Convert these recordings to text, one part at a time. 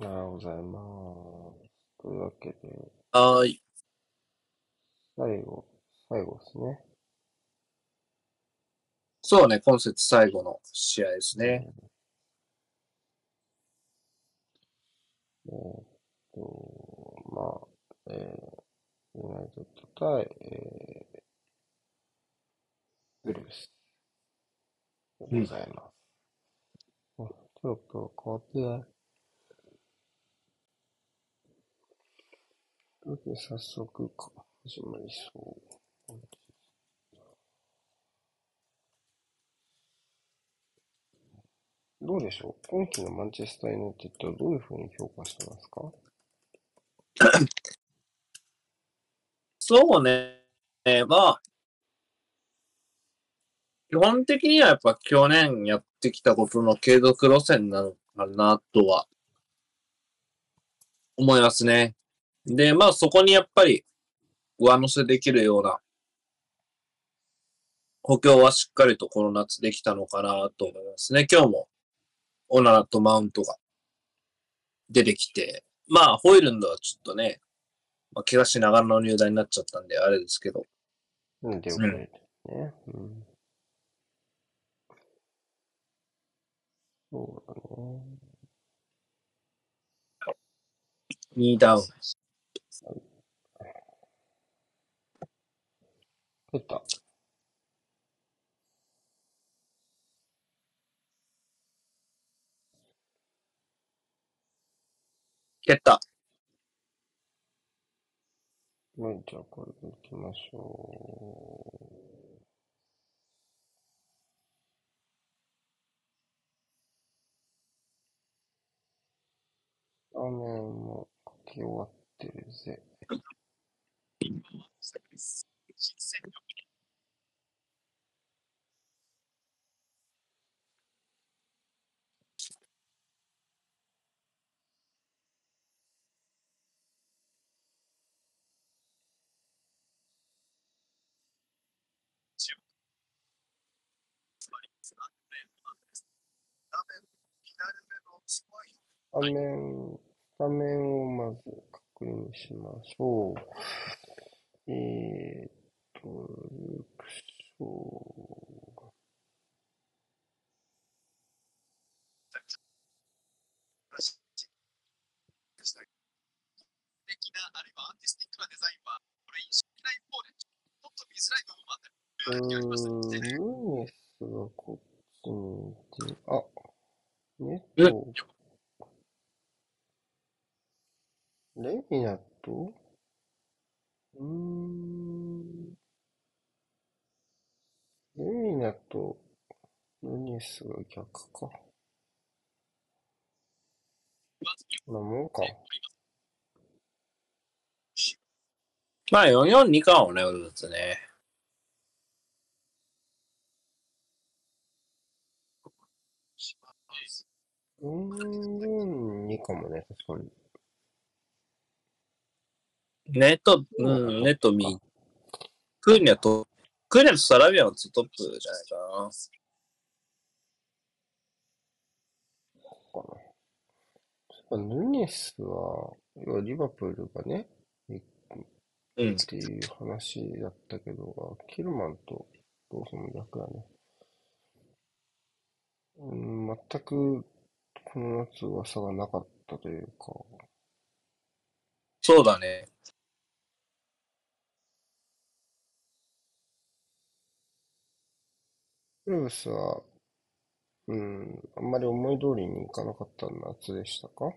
おはようございます。というわけで、はーい。最後、最後ですね。そうね、今節最後の試合ですね。えーっと、まあ、えー、ユナイテッド対、えー、ブルースでございます。あちょっと変わってない。早速か始まりそう。どうでしょう？今季のマンチェスター・ユナイテッドはどういうふうに評価してますか？そうね。まあ、基本的にはやっぱ去年やってきたことの継続路線なのかなとは思いますね。で、まあそこにやっぱり上乗せできるような補強はしっかりとこの夏できたのかなと思いますね。今日もオナラとマウントが出てきて、まあホイルンドはちょっとね、まあ、怪我しながらの入団になっちゃったんで、あれですけど。うん、ですね。うん。そうだね。2ダウン。出た。蹴った。はい、じゃあこれでいきましょう。画面も書き終わってるぜ。画面、画面をまず確認しましょう。えーっと、ルクショー。的な、あるいはアースティックなデザインは、これ印象的な一方で、ちょっと見づらい部分もあったり、ありますので、うーん、ヌネスがこっちにいて、あ、ネえト、レミナと、うーん、レミナとヌネスが逆か。なもんか。まあ442かもね、俺だとね。うーん、いいかもね、確かに。ネット、うん、ネットミー。クーニャと、クーニャとサラビアンはトップじゃないかな。かな。そういえばヌネスは、要はリバプールがね、うんっ。ていう話だったけど、キルマンとどうその逆だね。うん、全くこの夏噂がなかったというか、そうだね。ウルブスは、うん、あんまり思い通りにいかなかった夏でしたか？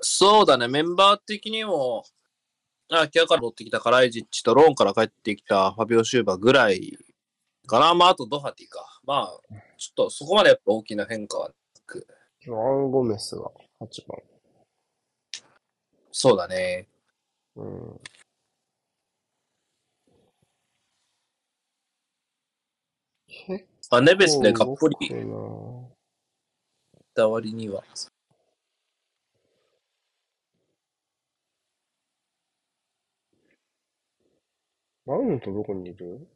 そうだね、メンバー的にも、あ、キアから持ってきたカライジッチとローンから帰ってきたファビオ・シューバーぐらいかな。まあ、あとドハティか。まあ、ちょっとそこまでやっぱ大きな変化はなく。ジョアン・ゴメスが8番。そうだね。うん。結あ、ネベスで構がっぽり動くなた割には。マウントどこにいる？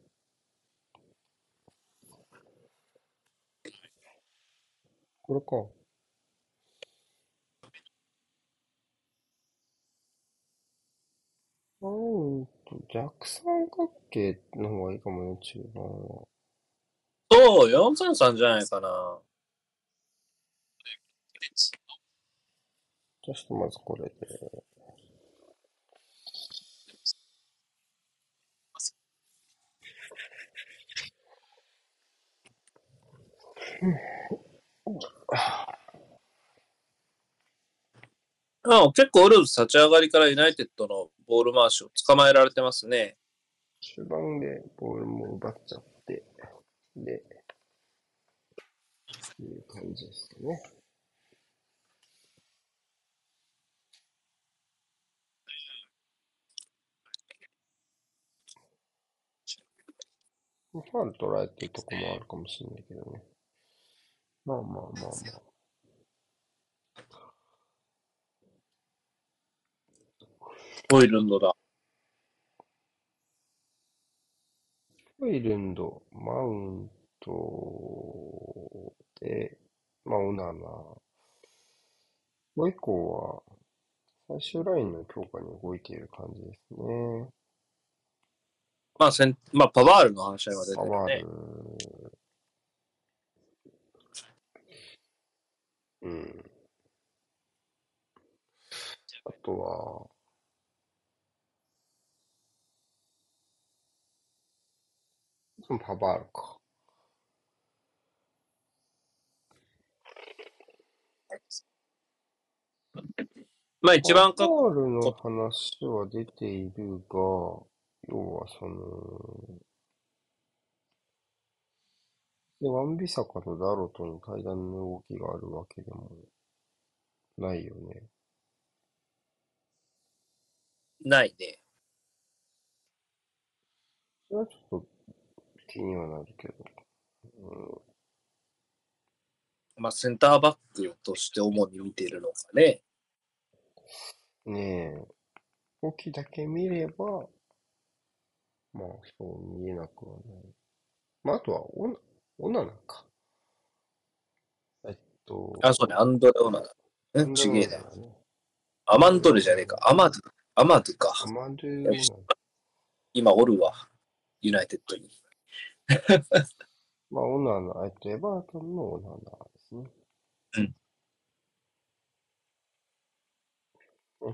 これか。マウント、逆三角形の方がいいかもね、中盤は。そう、433じゃないかな。ちょっとまずこれで。うん、結構ウルブス立ち上がりからユナイテッドのボール回しを捕まえられてますね。中盤でボールも奪っちゃって、で、いう感じですかね。ファール取られてるとこもあるかもしれないけどね。まあまあまあまあ。ホイルンドだ。ホイルンド、マウントで、まあ、オナナ。もう一個は、最終ラインの強化に動いている感じですね。まあ、せんまあ、パワールの話が出てパワーるねル。。うん。あとは、でもパワールか。まあ、一番かパ、ワールの話は出ているが、要はその、で、ワンビサカとダロトに対談の動きがあるわけでもないよね。ないね。それはちょっと気にはなるけど。まあ、センターバックとして主に見ているのかね。うん、ねえ、動きだけ見れば、まあそう見えなくはない。まああとはオナ、オナナか。えっと、あ、そうね、アンドレオナだ。アうん、ちげえだよ。よ。アマンドルじゃねえか。アマドゥ、アマドゥか。アマドゥ。今おるわ。ユナイテッドに。まあ、オナナ、えっと、エバートンのオナナですね。うん。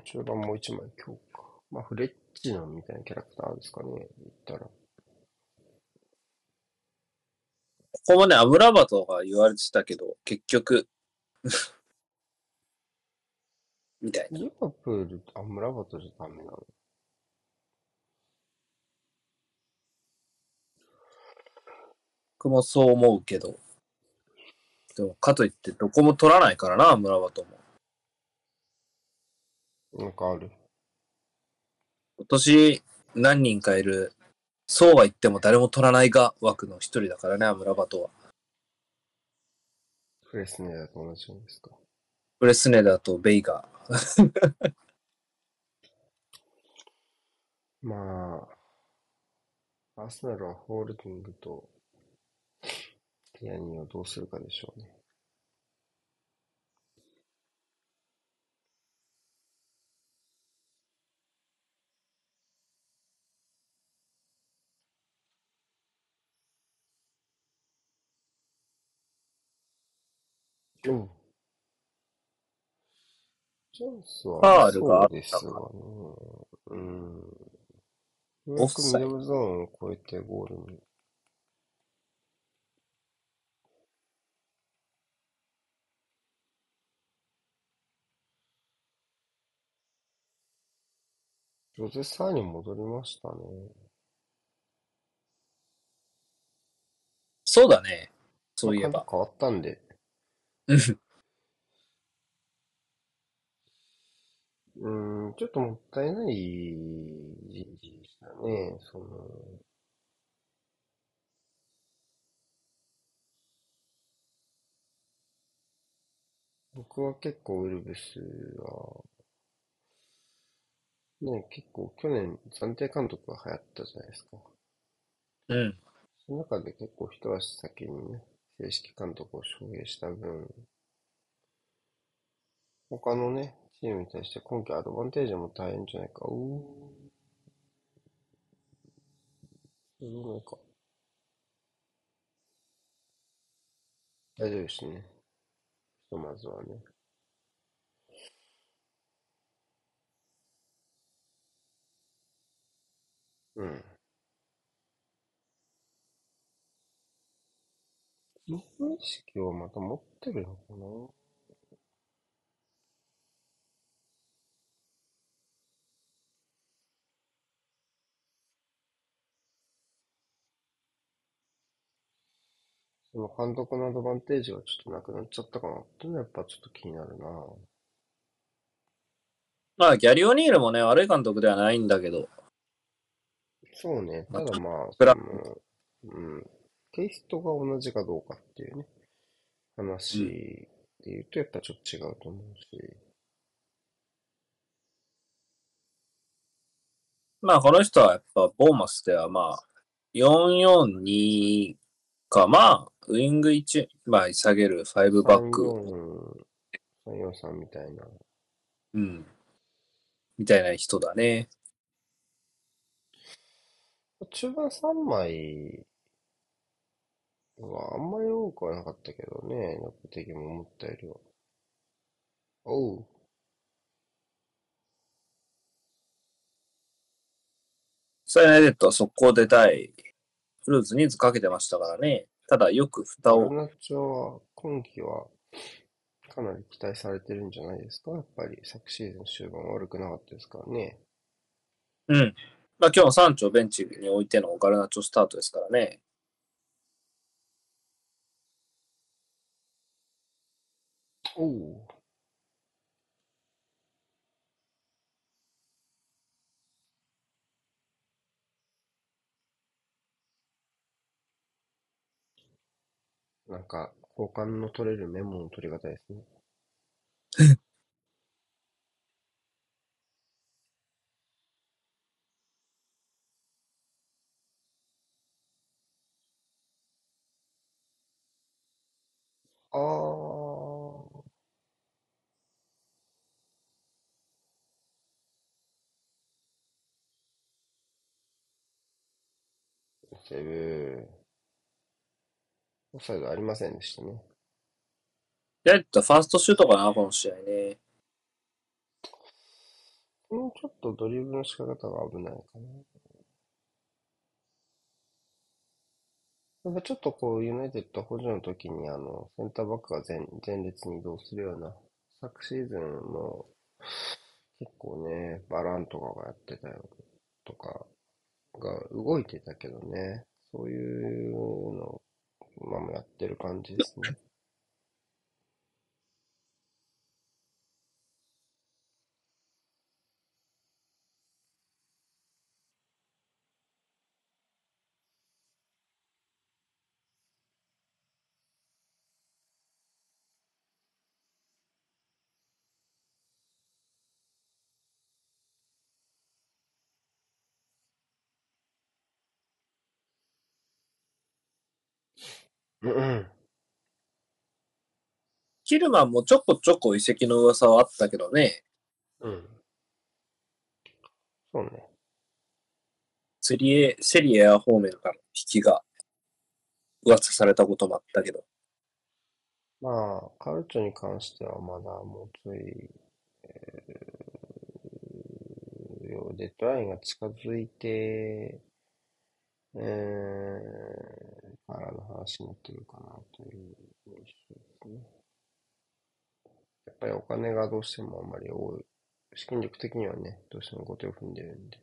中盤もう一枚強化。まあ、フレッチナンみたいなキャラクターですかね、言ったら。ここもね、アムラバトが言われてたけど、結局、みたいな。リバプール、アムラバトじゃダメなの？僕もそう思うけど。でも、かといって、どこも取らないからな、アムラバトも。なんかある今年、何人かいる、そうは言っても誰も取らないが枠の一人だからね、アムラバトは。フレスネダと同じですか。ブレスネダーとベイガー。まあ、アーセナルはホールディングとティアニーをどうするかでしょうね。うん。チャンスはそうですがね。うん。ようやくミドルゾーンを超えてゴールに。ジョゼサーに戻りましたね。そうだね。そういえば。まあ変わったんで。うんうーん、ちょっともったいない人事でしたね。その、僕は結構ウルブスは、ね、結構去年暫定監督が流行ったじゃないですか。うん。その中で結構一足先にね、正式監督を奨励した分、他のね、チームに対して今季アドバンテージも大変じゃないか。うーん。どうないか。大丈夫ですね。ひとまずはね。うん。自分意識をまた持ってるのかな？その監督のアドバンテージがちょっとなくなっちゃったかなっていうのはやっぱちょっと気になるな。まあ、ギャリオニールもね、悪い監督ではないんだけど、そうね。ただまあ、その、うん。テイストが同じかどうかっていうね、話で言うとやっぱちょっと違うと思うし。まあ、この人はやっぱ、ボーマスではまあ、442か、まあ、ウイング1、まあ、下げる5バック、343、343みたいな。うん。みたいな人だね。中盤3枚はあんまり多くはなかったけどね、ノック的にも思ったよりは。おう。サイナイテッドは速攻出たい。フルーツ人数かけてましたからね。ただ、よく蓋を、ナチョは今季はかなり期待されてるんじゃないですかやっぱり昨シーズン終盤悪くなかったですからね。うん。まあ、今日もサンチョをベンチに置いてのガルナチョスタートですからね。おう。なんか、交換の取れるメモの取り方ですね。あー。セブオフサイドありませんでしたね。やったファーストシュートかな、この試合ね。もうちょっとドリブルの仕方が危ないかな。やっぱちょっとこう、ユナイテッド補助の時に、あの、センターバックが前前列に移動するような、昨シーズンの、結構ね、バランとかがやってたよとか、が動いてたけどね、そういうの、まあもやってる感じですね。うんうん。キルマンもちょこちょこ移籍の噂はあったけどね。うん。そうね。セリエ、セリエア方面からの引きが噂されたこともあったけど。まあ、カルチョに関してはまだもうちょい、えー、よデッドラインが近づいて、えー、からの話になってるかなという印象ですね。やっぱりお金がどうしてもあんまり多い。資金力的にはね、どうしても後手を踏んでるんで。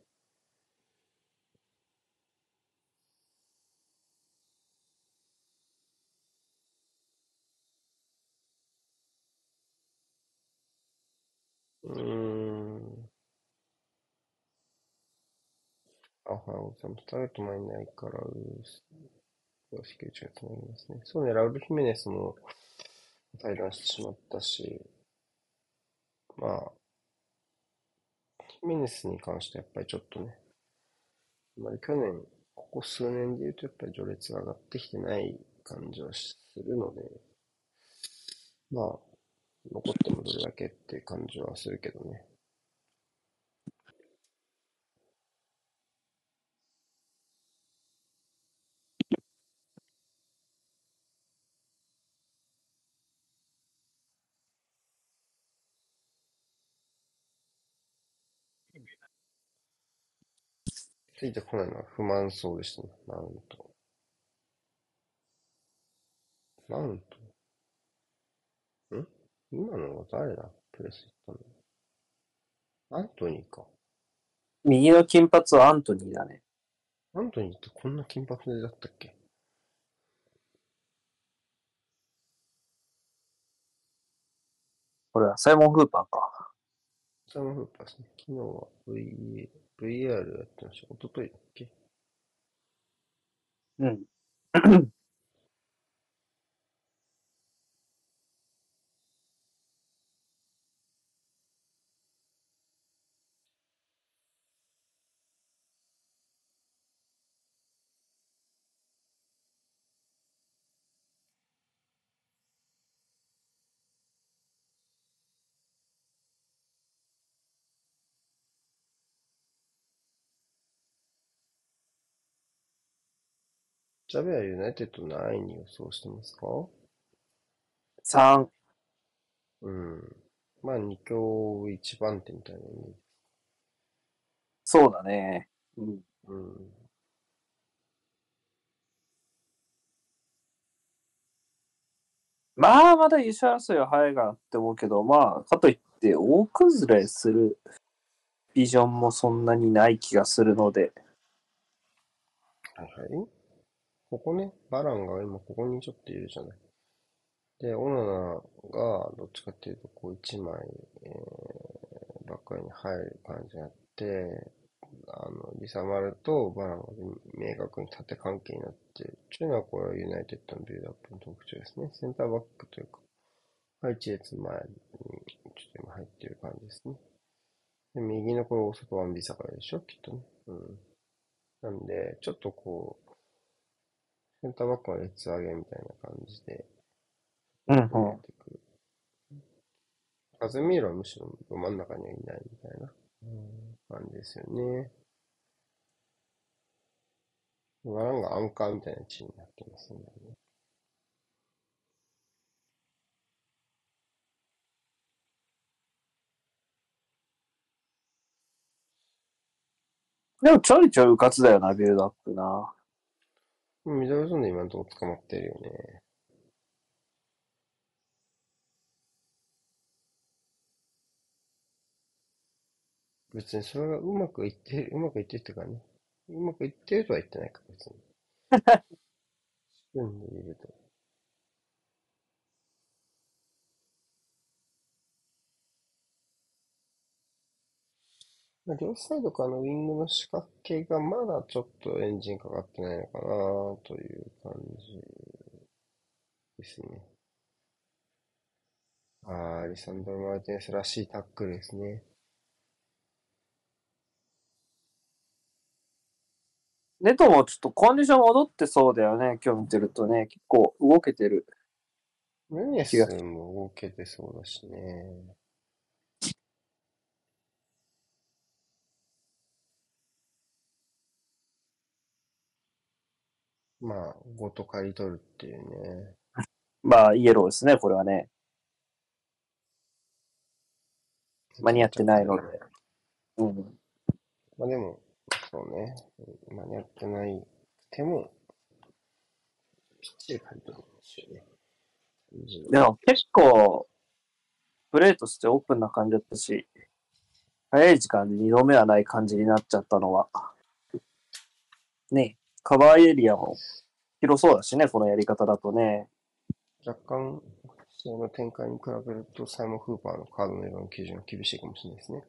うーん。あ、はいます。ターゲット前にないから、うーす。よし、9がつなぎますね。そうね、ラウル・ヒメネスも対談してしまったし、まあ、ヒメネスに関してはやっぱりちょっとね、あまり去年、ここ数年で言うとやっぱり序列が上がってきてない感じはするので、まあ、残ってもどれだけって感じはするけどね。ついてこないのは不満そうでしたね、マウント。マウント？ん？今のは誰だ？プレス行ったの？アントニーか。右の金髪はアントニーだね。アントニーってこんな金髪だったっけ？これはサイモン・フーパーか。サムフーパーですね。昨日は VA VR やってました。おとといだっけ？うん。ジャベはユナイテッド何位に予想してますか？3。うん。まあ、二強一番手みたいなイメージ。そうだね。うん。うん。まあ、まだ優勝争いは早いかなって思うけど、まあ、かといって、大崩れするビジョンもそんなにない気がするので、はいはい。ここね、バランが今ここにちょっといるじゃない。で、オナナがどっちかっていうと、こう一枚、えー、バックラインに入る感じがあって、あの、リサマルとバランが明確に縦関係になってる。っていうのはこれはユナイテッドのビルドアップの特徴ですね。センターバックというか、配置列前にちょっと今入ってる感じですね。で、右のこれ大外ワンビサカでしょ？きっとね。うん。なんで、ちょっとこう、ターバックの列上げみたいな感じで、うん出てくる。カズミーロはむしろど真ん中にはいないみたいな感じですよね。ワランがアンカーみたいな位置になってますね。でもちょいちょいうかつだよな、ビルドアップな。ミドルゾーンで今のとこ捕まってるよね。別にそれがうまくいってる、うまくいってるっていうかね。うまくいってるとは言ってないか、別に。うんでいると。両サイドからのウィングの仕掛けがまだちょっとエンジンかかってないのかなという感じですね。あー、リサンドロ・マルティネスらしいタックルですね。ネトもちょっとコンディション戻ってそうだよね、今日見てるとね。結構動けてる。ヌニエスも動けてそうだしね。まあ、ごと刈り取るっていうね。まあ、イエローですね、これはね。間に合ってないので。うん。まあでも、そうね。間に合ってないくても、きっちり刈り取るんですよね。でも結構、プレーとしてオープンな感じだったし、早い時間で2度目はない感じになっちゃったのは。ねカバーエリアも広そうだしね、このやり方だとね。若干、普通の展開に比べると、サイモン・フーパーのカードの色の基準は厳しいかもしれないですね。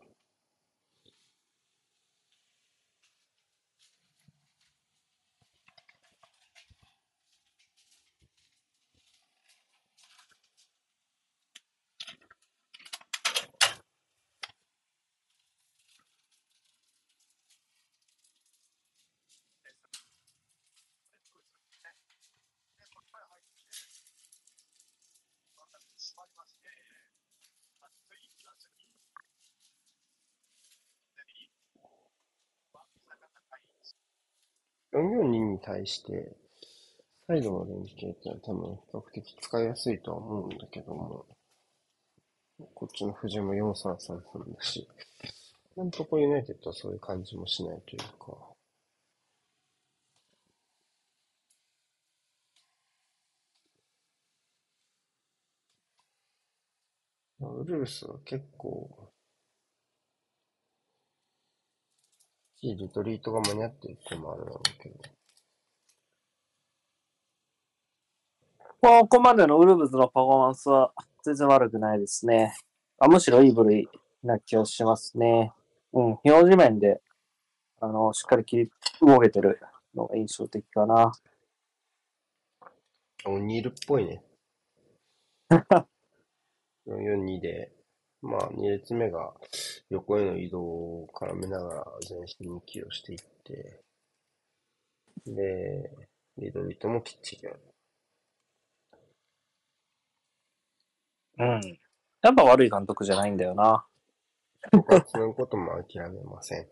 対して、サイドの連携ってのは多分比較的使いやすいとは思うんだけども、こっちの藤も4333だし、なんとこユナイテッドはそういう感じもしないというか、ウルブスは結構、いいリトリートが間に合ってるってもあるだろうけど、ここまでのウルブズのパフォーマンスは全然悪くないですね。あむしろいい部類な気がしますね。うん、表示面で、あの、しっかり切り動けてるのが印象的かな。オニールっぽいね。442で、まあ、2列目が横への移動を絡めながら前進に寄与していって、で、リドリートもきっちりやる。うん。やっぱ悪い監督じゃないんだよな。僕はそういうことも諦めません。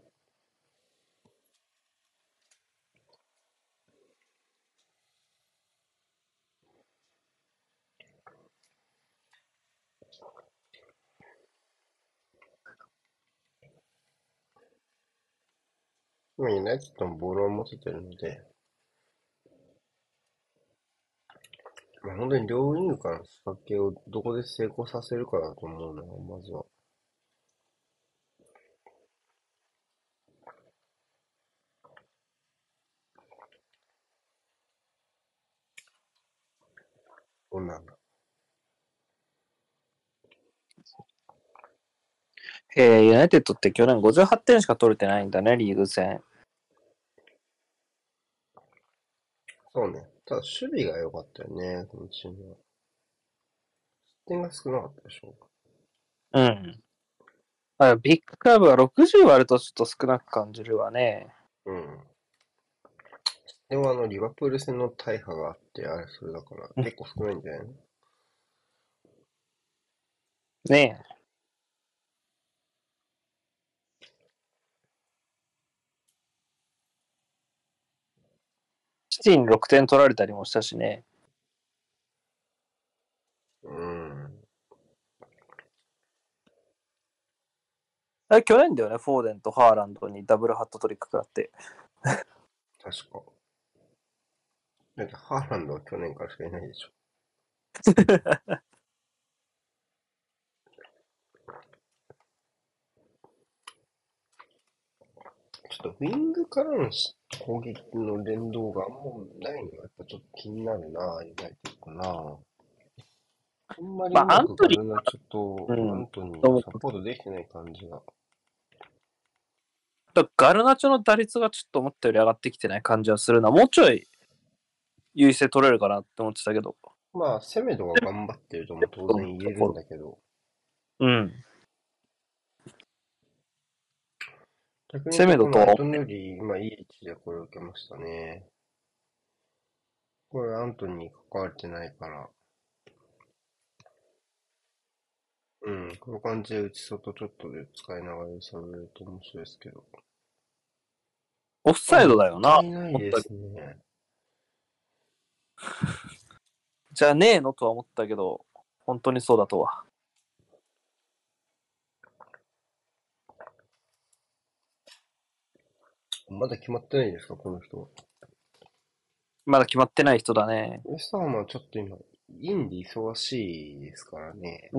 今、ユナイテッドもボールを持ててるので、まあ、本当に両ウからの仕掛けをどこで成功させるかだと思うのが、まずは。どうなんだ？えー、ユナイテッドって去年58点しか取れてないんだね、リーグ戦。そうね。ただ守備が良かったよね、このチームは。失点が少なかったでしょ。うん。あビッグクラブが60割るとちょっと少なく感じるわね。うん。失点はあの、リバプール戦の大破があって、あれ、それだから、うん結構少ないんじゃないの？ねえ。ティに6点取られたりもしたしね。うん。あれ去年だよね、フォーデンとハーランドにダブルハットトリック食らって。確か。だって、ハーランドは去年からしかいないでしょ。ちょっとウィングからのし攻撃の連動があんまないのがやっぱちょっと気になるな、ユナイテッドな。あんまりまあうまくアントニーガルナチョとうんアントニーサポートできてない感じが。だガルナチョの打率がちょっと思ったより上がってきてない感じはするな。もうちょい優位性取れるかなって思ってたけど。まあ、セメドが頑張ってるとも当然言えるんだけど、うん。逆にセメドとアントニーより今いい位置でこれを受けましたね。これアントニー関われてないから。うん、この感じで内外ちょっとで使いながら揺さぶれると面白いですけど。オフサイドだよないないですね。じゃねえのとは思ったけど、本当にそうだとは。まだ決まってないですか、この人。まだ決まってない人だね。ウエストハムはちょっと今、インで忙しいですからね。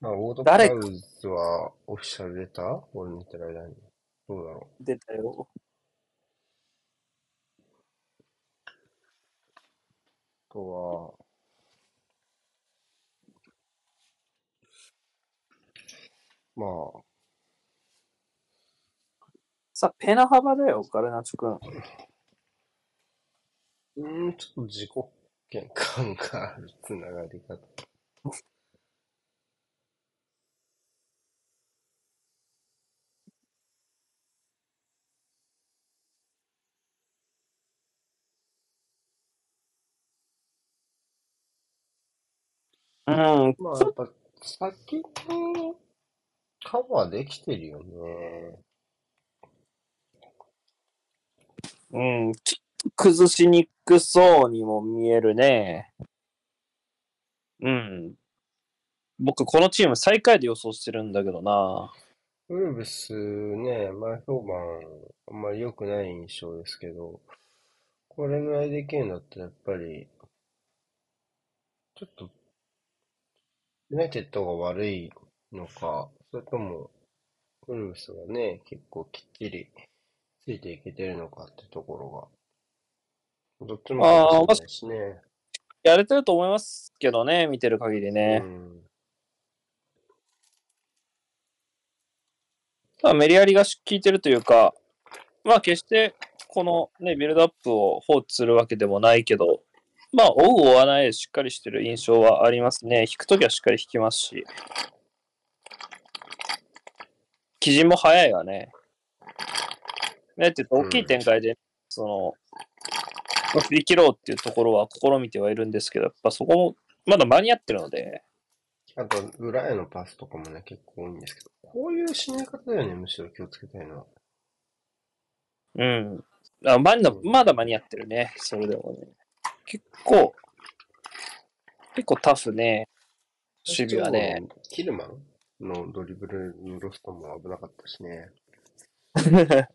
まあ、ウォードプラ誰ウズはオフィシャル出た俺寝てる間に。どうだろ出たよ。う。あとは、まあ、さ、ペナ幅だよ、ガルナチョ君。うーん、ちょっと自己権感があるつながり方。うん。まあ、やっぱ、先にカバーできてるよね。うん、ちょっと崩しにくそうにも見えるね。うん。僕、このチーム最下位で予想してるんだけどな。ウルブスね、前評判あんまり良くない印象ですけど、これぐらいできるんだったらやっぱり、ちょっと、ユナイテッドが悪いのか、それとも、ウルブスがね、結構きっちりついていけてるのかってところが、どっちもかもしれないしね。やれてると思いますけどね、見てる限りね。うんまあ、メリハリが効いてるというか、まあ決してこのね、ビルドアップを放置するわけでもないけど、まあ、追う追わないでしっかりしてる印象はありますね。引くときはしっかり引きますし。基準も早いわね。ね、って言うと大きい展開で、その、まあ振り切ろうっていうところは試みてはいるんですけど、やっぱそこもまだ間に合ってるので、あと、裏へのパスとかもね、結構多いんですけど、こういう締め方だよね、むしろ気をつけたいのは。うん。あまだまだ間に合ってるね、それでもね。結構、結構タフね、守備はね。キルマンのドリブルのロストも危なかったしね。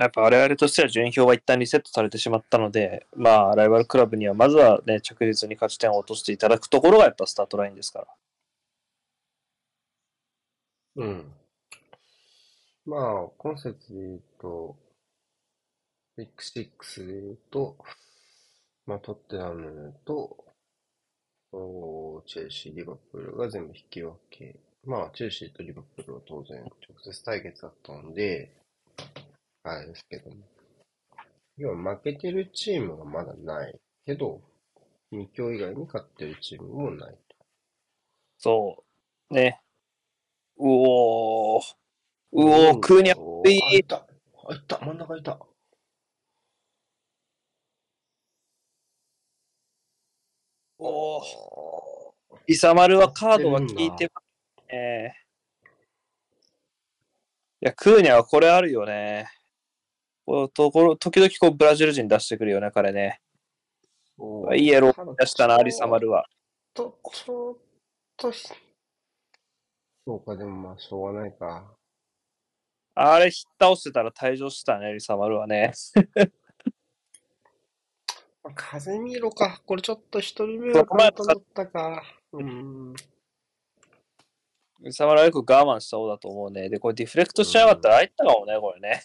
やっぱ我々としては順位表は一旦リセットされてしまったので、まあ、ライバルクラブにはまずはね、着実に勝ち点を落としていただくところがやっぱスタートラインですから。うん。まあ、今節で言うと、ビッグシックスで言うと、まあ、トッテナムと、おチェルシー、リバプールが全部引き分け。まあ、チェルシーとリバプールは当然直接対決だったので、あれですけども。要は負けてるチームがまだないけど、2強以外に勝ってるチームもないと。そう。ね。うおー。うおー、クーニャおいいあ、いた。あ、いた。真ん中いた。おー。イサマルはカードが効いてますね。いや、クーニャはこれあるよね。ところ時々こうブラジル人出してくるよね、彼ね。おいいエロ出したな、アリサマルは。ちちょっとひ、そうか、でもまあ、しょうがないか。あれ、引っ倒してたら退場したね、アリサマルはね。まあ風見ろか。これちょっと一人目は簡単だったか。うん。サマルはよく我慢した方だと思うね。で、これディフレクトしなかったら入ったかもね、これね。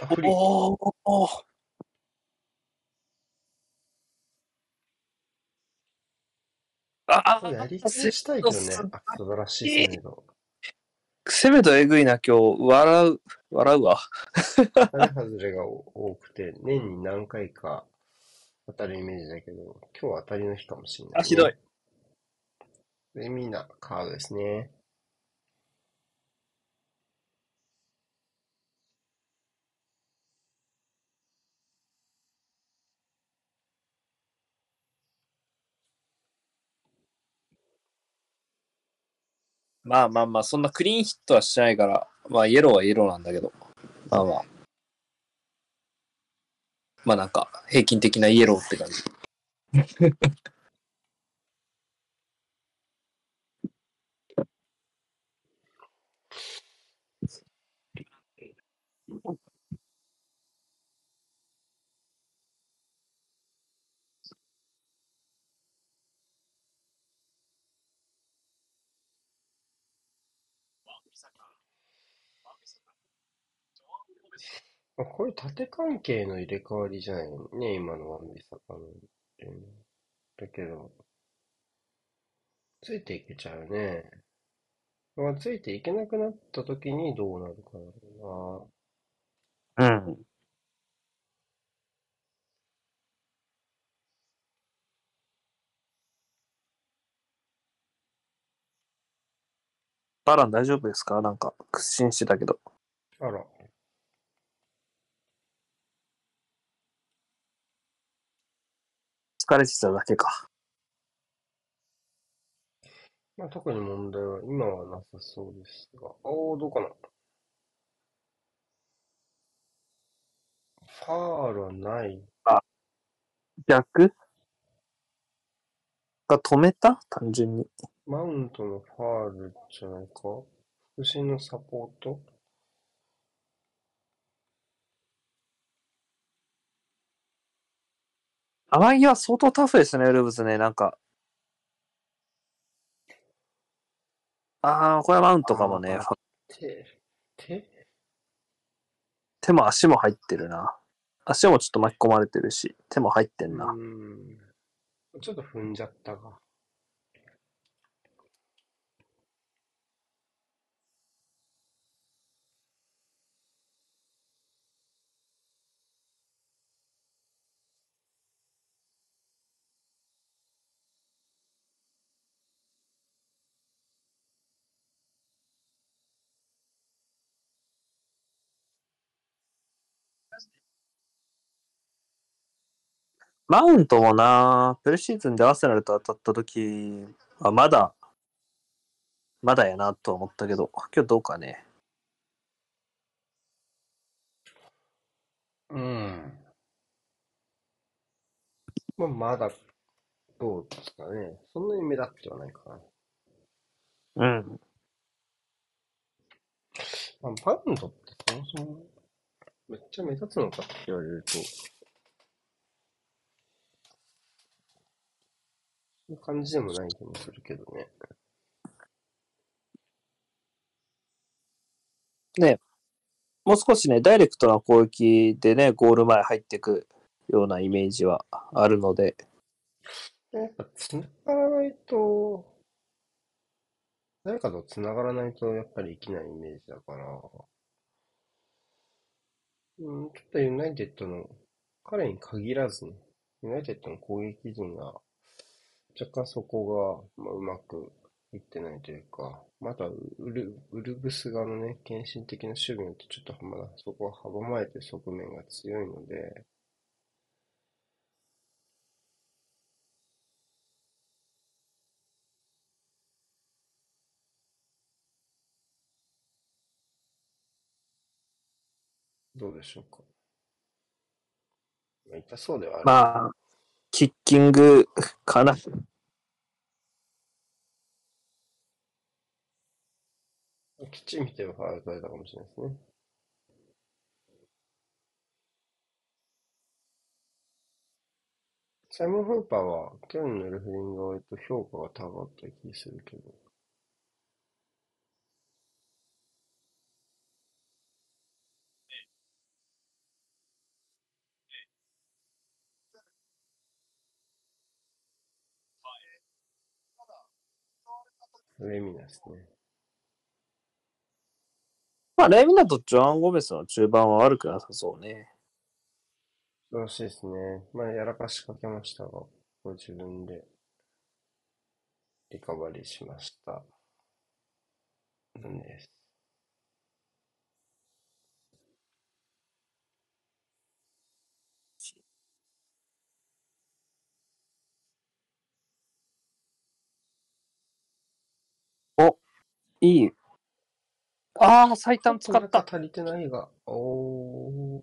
あ、フリー。おー。ああ、やり返したいけどね。あ、素晴らしい攻め度。攻めとえぐいな、今日。笑う。笑うわ。当たり外れが多くて、年に何回か当たるイメージだけど、今日は当たりの日かもしれない、ね。あ、ひどい。。で、みんなカードですね。まあまあまあ、そんなクリーンヒットはしてないから、まあイエローはイエローなんだけど、まあまあ。まあなんか、平均的なイエローって感じ。まあ、こういう縦関係の入れ替わりじゃないのね、今のワンビサカのっていう。だけど、ついていけちゃうね。まあ、ついていけなくなった時にどうなるかなうん。バラン大丈夫ですか？なんか、屈伸してたけど。あら。疲れてただけか。まあ、特に問題は今はなさそうですが。おー、どうかな。ファールはない。逆？が止めた？単純に。マウントのファールじゃないか？腹心のサポート？甘木は相当タフですね、ウルブズね。なんか。ああ、これはマウントかもね手、手？手も足も入ってるな。足もちょっと巻き込まれてるし、手も入ってんな。うん。ちょっと踏んじゃったが。マウントもな、プレシーズンでアーセナルと当たった時はまだ、まだやなとは思ったけど、今日どうかね。うん。まあ、まだ、どうですかね。そんなに目立ってはないかな。うん。まあ、パウンドってそもそも、めっちゃ目立つのかって言われると、そういう感じでもない気もするけどね。ね、もう少しね、ダイレクトな攻撃でね、ゴール前入ってくようなイメージはあるので、やっぱ繋がらないと、誰かと繋がらないとやっぱり生きないイメージだから、うん、ちょっとユナイテッドの、彼に限らずね、ユナイテッドの攻撃陣が、若干そこが、まあ、うまくいってないというか、またウル、ウルブス側のね、献身的な守備によってちょっとまだそこは阻まれてる側面が強いので、どうでしょうか。痛そうではある。まあ、キッキングかな。きっちり見てファウル取れたかもしれないですね。サイモン・フーパーは去年のレフェリングは割と評価が高かった気するけど。レミナですね。まあ、レミナとジョアン・ゴメスの中盤は悪くなさそうね。素晴らしいですね。まあ、やらかしかけましたが、これ自分でリカバリーしました。なんです。いい。ああ、最短使った。足りてないが。おー。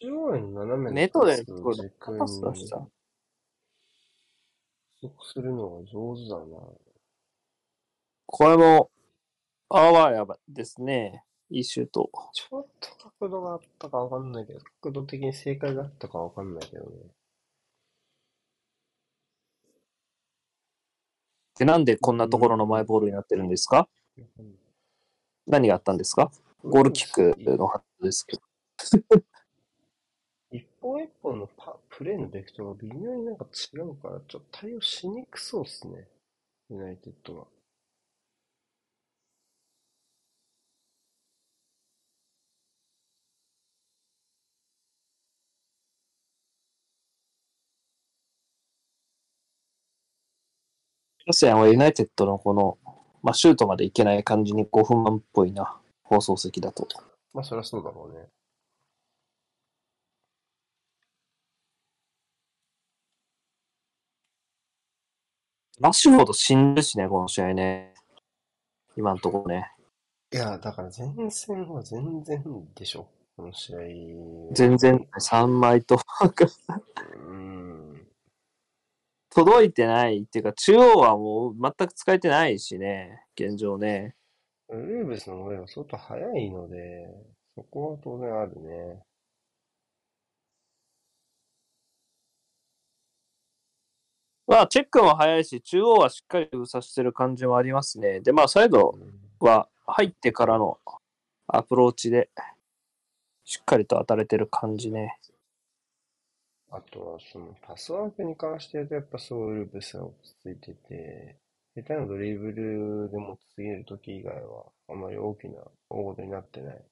中央への斜めのネットでパスを軸パス出にした。加速するのが上手だな。これも、あわやばですね。いいシュート。ちょっと角度があったかわかんないけど、角度的に正解があったかわかんないけどね。で、なんでこんなところのマイボールになってるんですか？何があったんですか？ゴールキックのはずですけど。一本一本のパプレーのベクトルが微妙になんか違うから、ちょっと対応しにくそうっすね。ユナイテッドは。ロシアンはユナイテッドのこの、まあ、シュートまでいけない感じに5分満っぽいな。放送席だと。まあ、そりゃそうだろうね。ラッシュフォード死んでるしね、この試合ね。今のところね。いや、だから前線は全然でしょ。この試合。全然3枚とうん。届いてないっていうか、中央はもう全く使えてないしね、現状ね。ウルーブスの上は相当速いので、そこは当然あるね。まあ、チェックも早いし、中央はしっかり封鎖してる感じもありますね。で、まあ、サイドは入ってからのアプローチで、しっかりと当たれてる感じね。あとは、そのパスワークに関して言うと、やっぱそうウルブスは落ち着いてて、下手なドリブルでもつげるとき以外は、あまり大きな大事になってない。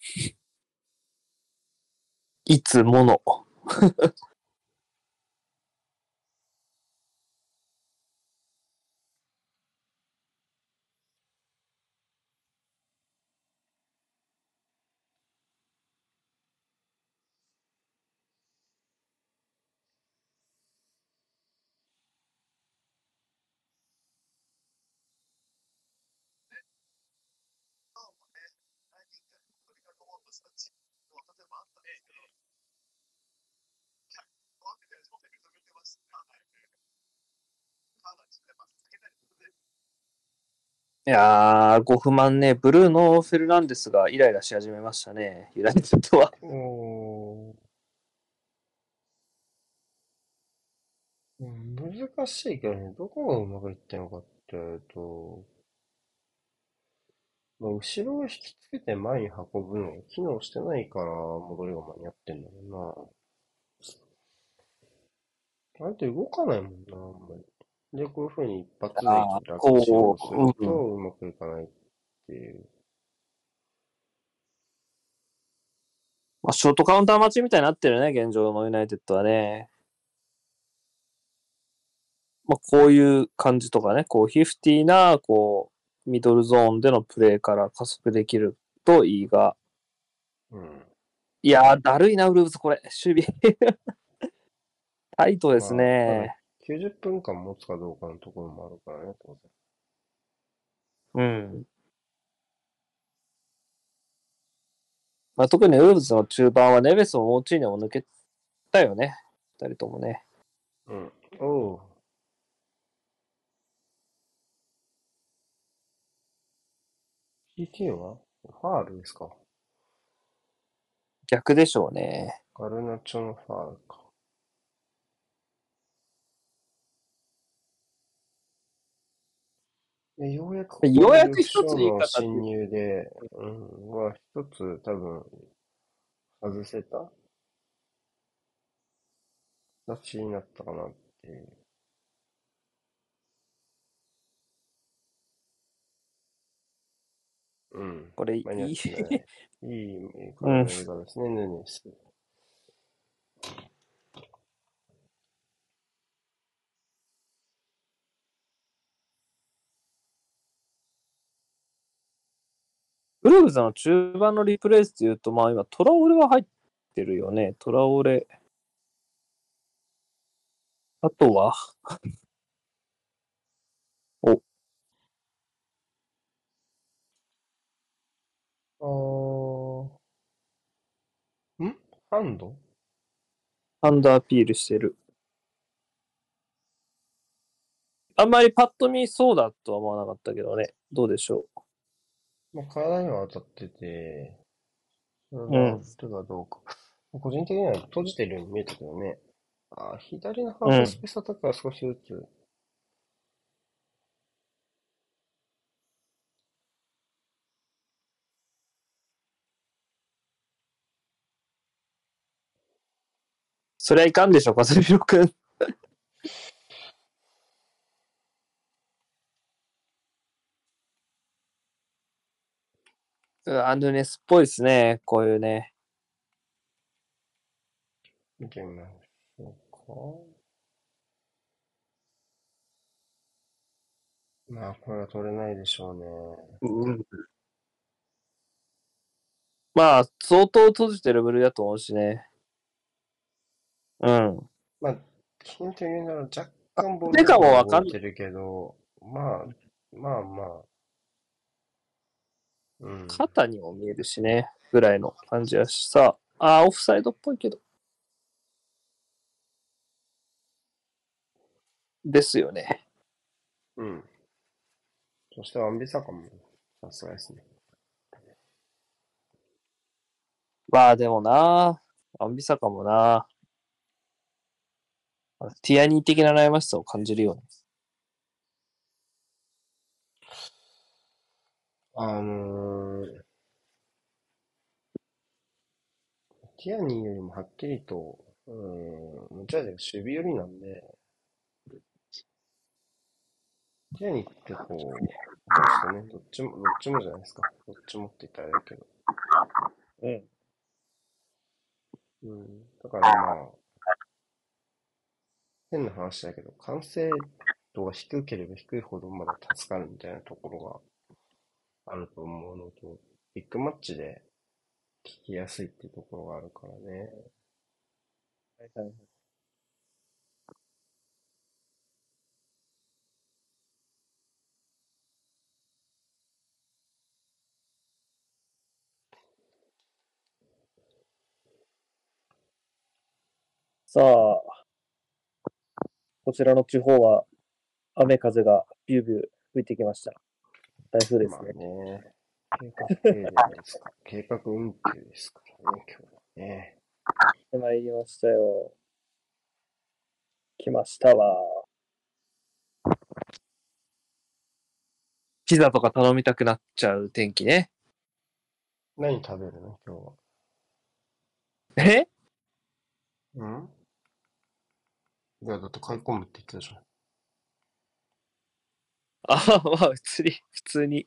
いつもの。例えばあったね。こうやってそう認めてます。はい。かなりやっぱ避けたいことで。いやー、5不満ね、ブルーノ・フェルナンデスがイライラし始めましたね、ユナイテッドは。うん難しいけどね、どこがうまくいってるのかっていうと、まあ、後ろを引きつけて前に運ぶのが機能してないから戻りが間に合ってんだろうな。あれって動かないもんな、あんまり。で、こういう風に一発で楽しようとするとうまくいかないっていう。まあ、ショートカウンター待ちみたいになってるね、現状のユナイテッドはね。まあ、こういう感じとかね、こう、ヒフティーな、こう、ミドルゾーンでのプレーから加速できるといいが、うん。いやー、だるいな、ウルブス、これ、守備。タイトですね。90分間持つかどうかのところもあるからね、当然。うん。まあ、特にウルブスの中盤はネベスもモーチーニョも抜けたよね。二人ともね。うん。おう。PK は？ファールですか？逆でしょうね。ガルナチョのファールか。でようやく、ようやく一つ言い方って侵入で、うん、は一つ多分、外せた？形になったかなっていう。うん。これ、いい間に合ってない。いい体の映画ですね、ヌネス。ウルブズの中盤のリプレイスっていうと、まあ今、トラオレは入ってるよね。トラオレ。あとは、あー。ん？ハンド？アンダーピールしてる。あんまりパッと見そうだとは思わなかったけどね。どうでしょまあ、体には当たってて、それうんが、どうか。個人的には閉じてるように見えたけどね。あー、左のハーフスペースアタックは少しずつ、それはいかんでしょうか、セビロ君。うわヌネスっぽいですね。こういうね。見てみましょうか。まあ、これは取れないでしょうね。うん。まあ、相当閉じてる部類だと思うしね。うん。まあ、ヒント言うなら若干ボてかもうわかん動いてるけど、まあ、まあまあ。うん。肩にも見えるしね。ぐらいの感じやしさ。あー、オフサイドっぽいけど。ですよね。うん。そしてアンビサカもさすがですね。まあでもな、アンビサカもな、ティアニー的な悩ましさを感じるよね。あのー、ティアニーよりもはっきりと、うん、持ち味が守備寄りなんで、ティアニーってこう、どうね、どっちも、どっちもじゃないですか。どっちもって言ったらあれだけど。うん。うん。だからまあ、変な話だけど、完成度が低ければ低いほどまだ助かるみたいなところがあると思うのと、ビッグマッチで聞きやすいっていうところがあるからね。さあ、こちらの地方は雨風がビュービュー吹いてきました。台風ですまあね。ね、計画停電ですか。計画運休ですからね、今日はね。で参りましたよ。来ましたわ。ピザとか頼みたくなっちゃう天気ね。何食べるの今日え？は。ん？いや、だって買い込むって言ってたじゃん。ああ、まあ、普通に、普通に。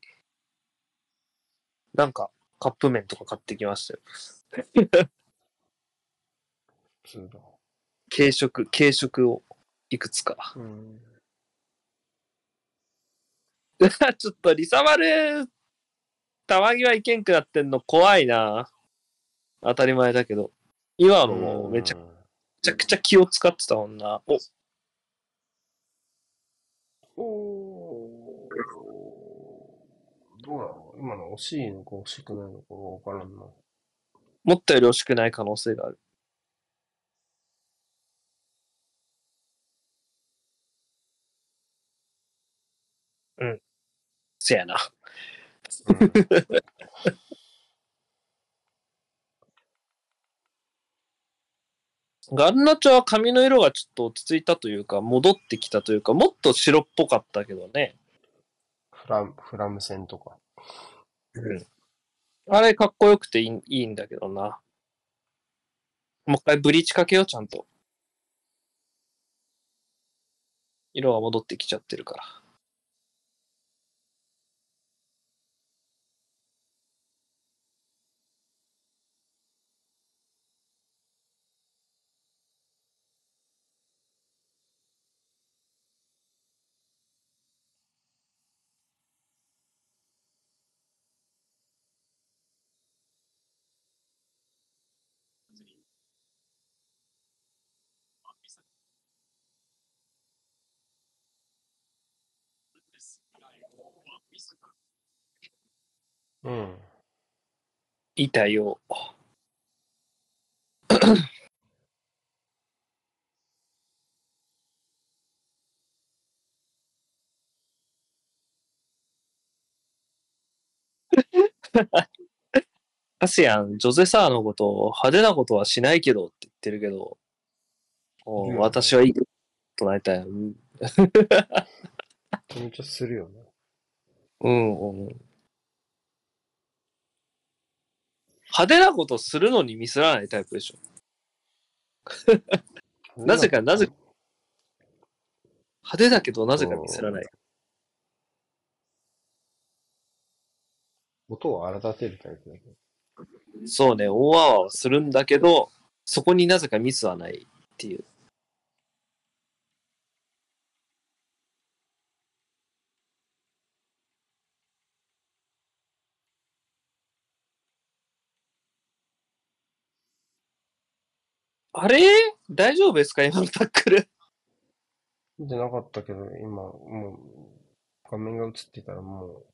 なんか、カップ麺とか買ってきましたよ。普通だ。軽食、軽食をいくつか。うん。ちょっと、リサマル、たまにはいけんくなってんの怖いな。当たり前だけど。今のもめちゃうんめちゃくちゃ気を使ってたもんな。お、おーどうなの今の惜しいのか惜しくないのかわからんな。思ったより惜しくない可能性がある。うん。せやな。うんガルナチョは髪の色がちょっと落ち着いたというか、戻ってきたというか、もっと白っぽかったけどね。フラ、フラム線とか。あれかっこよくていいいいんだけどな。もう一回ブリーチかけよう、ちゃんと。色が戻ってきちゃってるから。うん。いたよ。アシアン、ジョゼサーのことを派手なことはしないけどって言ってるけど、おうん私はいいとない。うん、緊張するよね。うん、うん。派手なことするのにミスらないタイプでしょ。なぜかなぜ派手だけどなぜかミスらない。音を荒立てるタイプだけど。そうね、大泡はするんだけど、そこになぜかミスはないっていう。あれ？大丈夫ですか？今のタックル。見てなかったけど、今、もう、画面が映ってたらもう、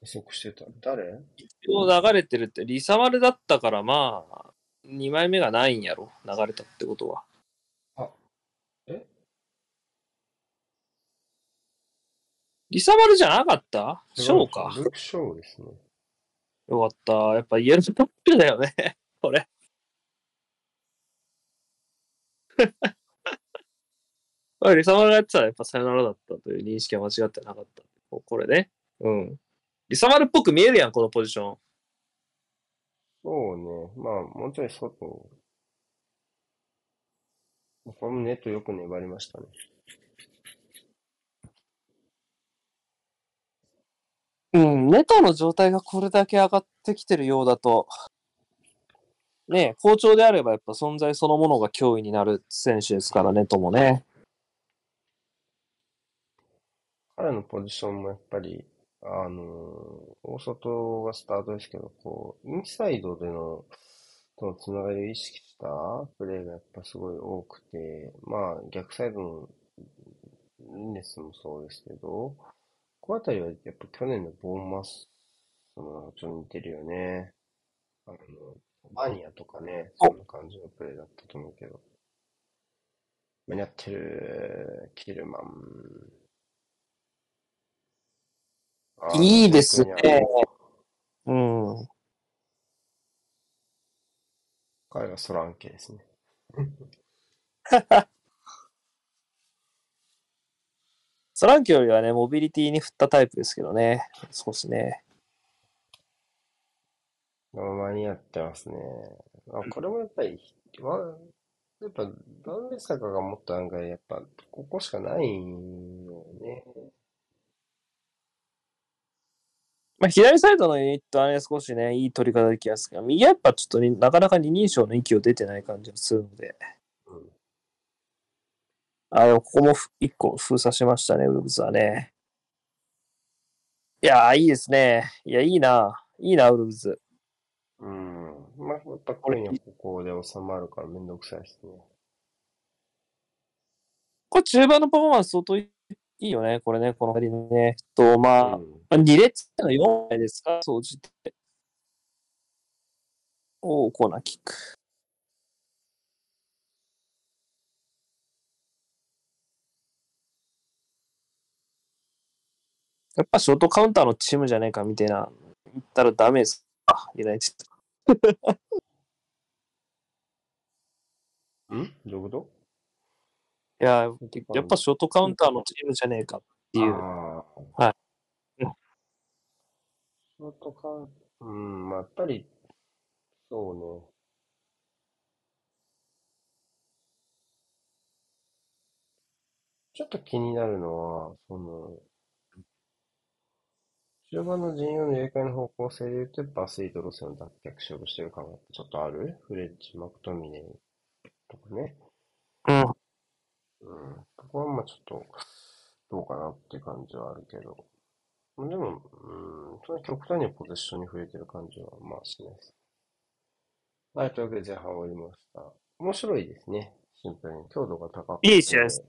加速してた。誰？今日流れてるって、リサマルだったからまあ、2枚目がないんやろ？流れたってことは。あ、え？リサマルじゃなかった？ショーか。ショーですね。よかった。やっぱイエロータックルだよね。これ。おいリサマルがやってたらやっぱさよならだったという認識は間違ってなかった。ここれね。うん。リサマルっぽく見えるやん、このポジション。そうね。まあ、もうちょい外。これもネットよく粘りましたね。うん、ネトの状態がこれだけ上がってきてるようだと、ね、好調であればやっぱ存在そのものが脅威になる選手ですから、ネトもね。彼のポジションもやっぱり、あの大外がスタートですけど、こう、インサイドでの、とのつながりを意識したプレーがやっぱすごい多くて、まあ逆サイドのネスもそうですけど、このあたりはやっぱ去年のボーンマスとのちょっと似てるよね。あの、バニアとかね、そんな感じのプレーだったと思うけど。間に合ってる、キルマン。いいですねうん。彼がソランケですね。ソランキよりはね、モビリティに振ったタイプですけどね。少しね。間に合ってますね。あ、これもやっぱり、わやっぱ、ダンベサカがもっと案外、やっぱ、ここしかないのよね。まあ、左サイドのユニットはね、少しね、いい取り方できやすいけど、右はやっぱちょっとになかなか二人称の息を出てない感じがするので。うん。あ、でもここもふ一個封鎖しましたね、ウルブズはね。いやー、いいですね。いや、いいな。いいな、ウルブズ。うん。まあ、やっぱ今夜ここで収まるからめんどくさいですね。これ中盤のパフォーマンス相当いいよね、これね、この二人ね。と、まあ、うん。2列目の4枚ですか、総じて。おお、コーナーキック。やっぱショートカウンターのチームじゃねえかみたいな、言ったらダメですか、ユナイテッド。ん？どういうこいや、とやっぱショートカウンターのチームじゃねえかっていう。はいうん ショートカウンうん、まあ、やっぱり、そうね。ちょっと気になるのは、その、中盤の陣容の入れ替えの方向性で言うと、やっぱアスリート路線を脱却しようとしてる感がちょっとある？フレッジ、マクトミネとかね。うん。うん。ここはまあちょっと、どうかなって感じはあるけど。でも、うん、その極端にポゼッションに触れてる感じはまあしないです。はい、というわけで前半終わりました。面白いですね。シンプルに。強度が高くて。いい試合です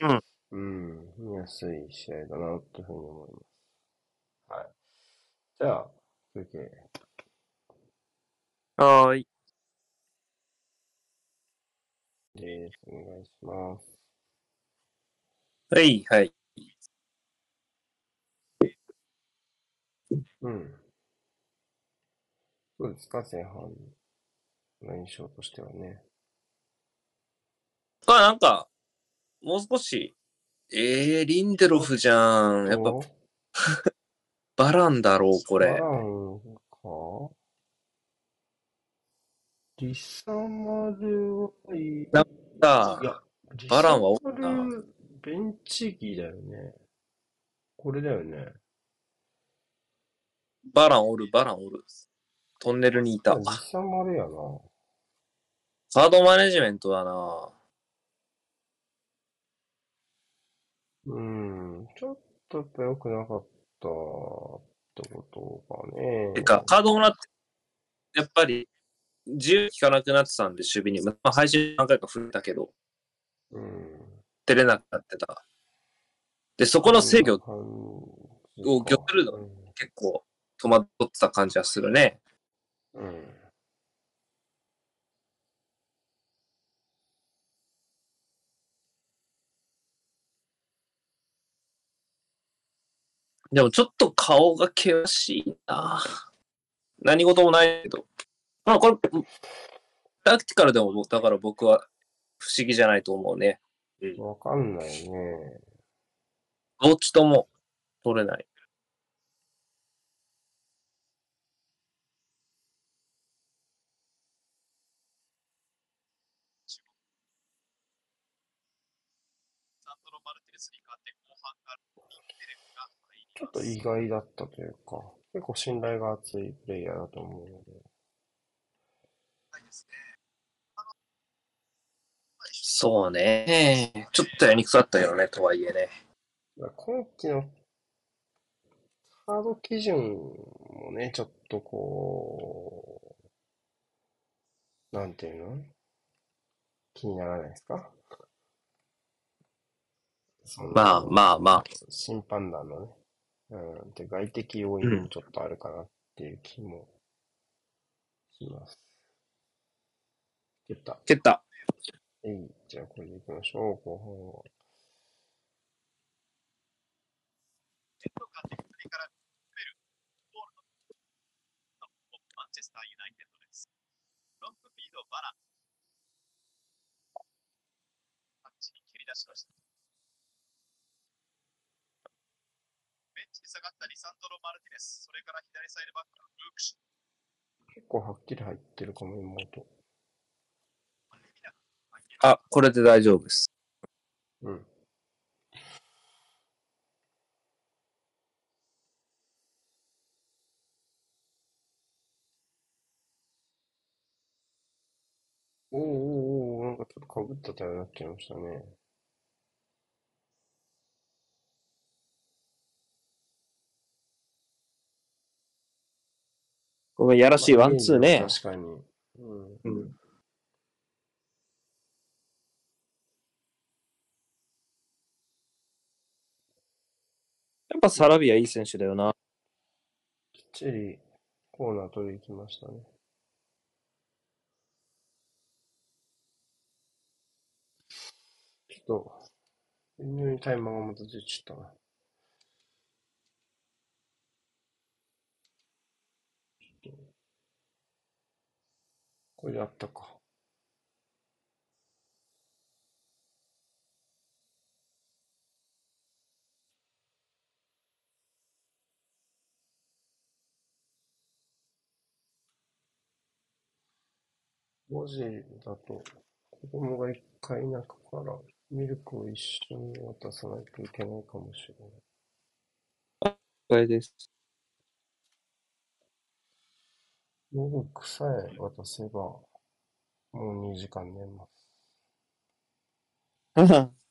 うん。うん。見やすい試合だな、というふうに思います。はい。じゃあ、休憩。はーい。です。お願いします。はい、はい。うん。そうですか、前半の印象としてはね。あ、なんか、もう少し、えー、リンデロフじゃん。やっぱ、おバランだろう、これバ。ランかリサマルはいい。なんかいや、バランはおリサマルベンチギだよね。これだよね。バランおる、バランおる。トンネルにいた。実際もあれやな。カードマネジメントだなうん、ちょっとやっぱ良くなかったってことかね。てか、カードもらって、やっぱり、自由に効かなくなってたんで、守備に。まあ、配信何回か増えたけど、うん。出れなくなってた。で、そこの制御ををギョテルド結構戸惑ってた感じはするね。うん。でもちょっと顔が険しいな何事もないけど。まあこれ、タクティカルでも、だから僕は不思議じゃないと思うね。わかんないね。どっちとも取れない。サンドロ・マルティネスに勝って後半からテレフが入りちょっと意外だったというか、結構信頼が厚いプレイヤーだと思うので。そうね。ちょっとやりにくかったけどね、とはいえね。今季のハード基準もね、ちょっとこう、なんていうの？気にならないですか？まあまあまあ。審判団のね、うん、で外的要因もちょっとあるかなっていう気もします。蹴った。蹴った。えい、じゃあこれでいきましょう、後半は。バラン。タッチに蹴り出しました。ベンチに下がったリサンドロ・マルティネス、それから左サイドバックのルークシ結構はっきり入ってるかも、妹。あ、これで大丈夫です。うん。おーおーおーなんかちょっと被ったたようになっちゃいましたね。これやらしいワンツーね。確かに。うん。うん。やっぱサラビアいい選手だよな。きっちりコーナー取りに行きましたね。ちょっと、微妙にタイマーがまた出ちゃったな。ちょっとこれであったか。5時だと、子供が一回中からミルクを一緒に渡さないといけないかもしれない。あ了解です。ミルクさえ渡せば、もう2時間寝ます。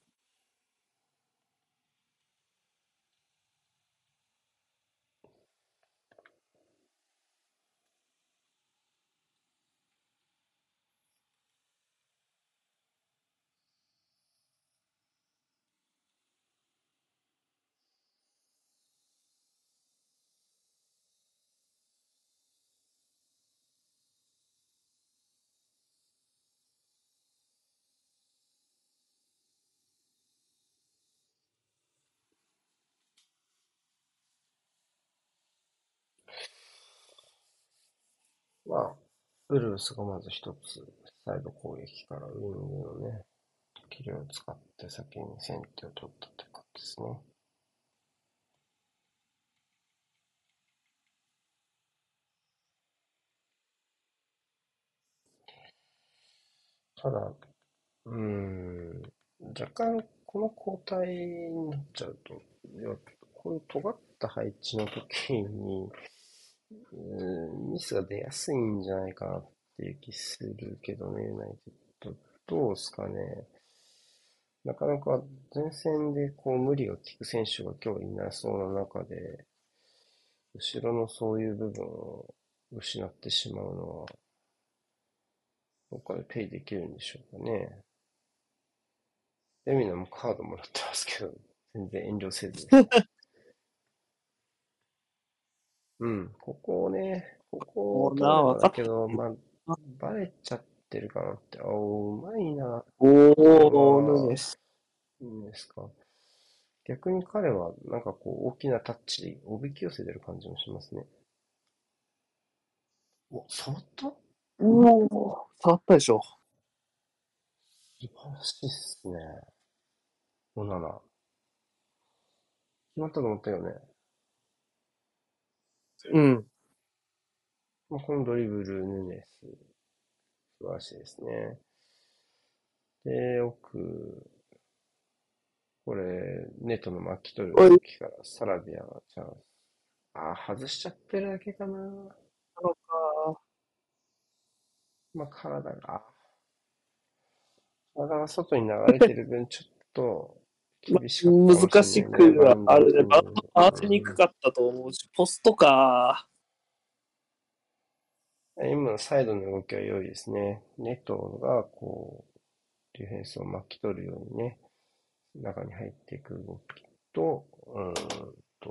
まあ、ブルースがまず一つ、サイド攻撃からウィングのね、キルを使って先に先手を取ったということですね。ただ、うーん、若干この交代になっちゃうと、いやこういう尖った配置の時に、ミスが出やすいんじゃないかなっていう気するけどね、ユナイテッド。どうすかね。なかなか前線でこう無理を聞く選手が今日いなそうな中で、後ろのそういう部分を失ってしまうのは、どこかでペイできるんでしょうかね。エミナもカードもらってますけど、全然遠慮せず。うん、ここをね、ここを取ればだけど、まあ、バレちゃってるかなって。おー、うまいな。おー、ヌネス。いいんですか？逆に彼は、なんかこう、大きなタッチでおびき寄せてる感じもしますね。お、触った？素おー、触ったでしょ。晴らしいっすね。オナナ。決まったと思ったよね。うん。まあ、このドリブル、ヌネス、素晴らしいですね。で、奥、これ、ネットの巻き取る動きからサラビアがチャンス。あー、外しちゃってるだけかな。なのか。まあ、体が、あ体が外に流れてる分、ちょっと厳しかったかも難しくはあるね。バンド回しにくかったと思うし、ポストか。今のサイドの動きは良いですね。ネットがこう、ディフェンスを巻き取るようにね、中に入っていく動きと、うんと、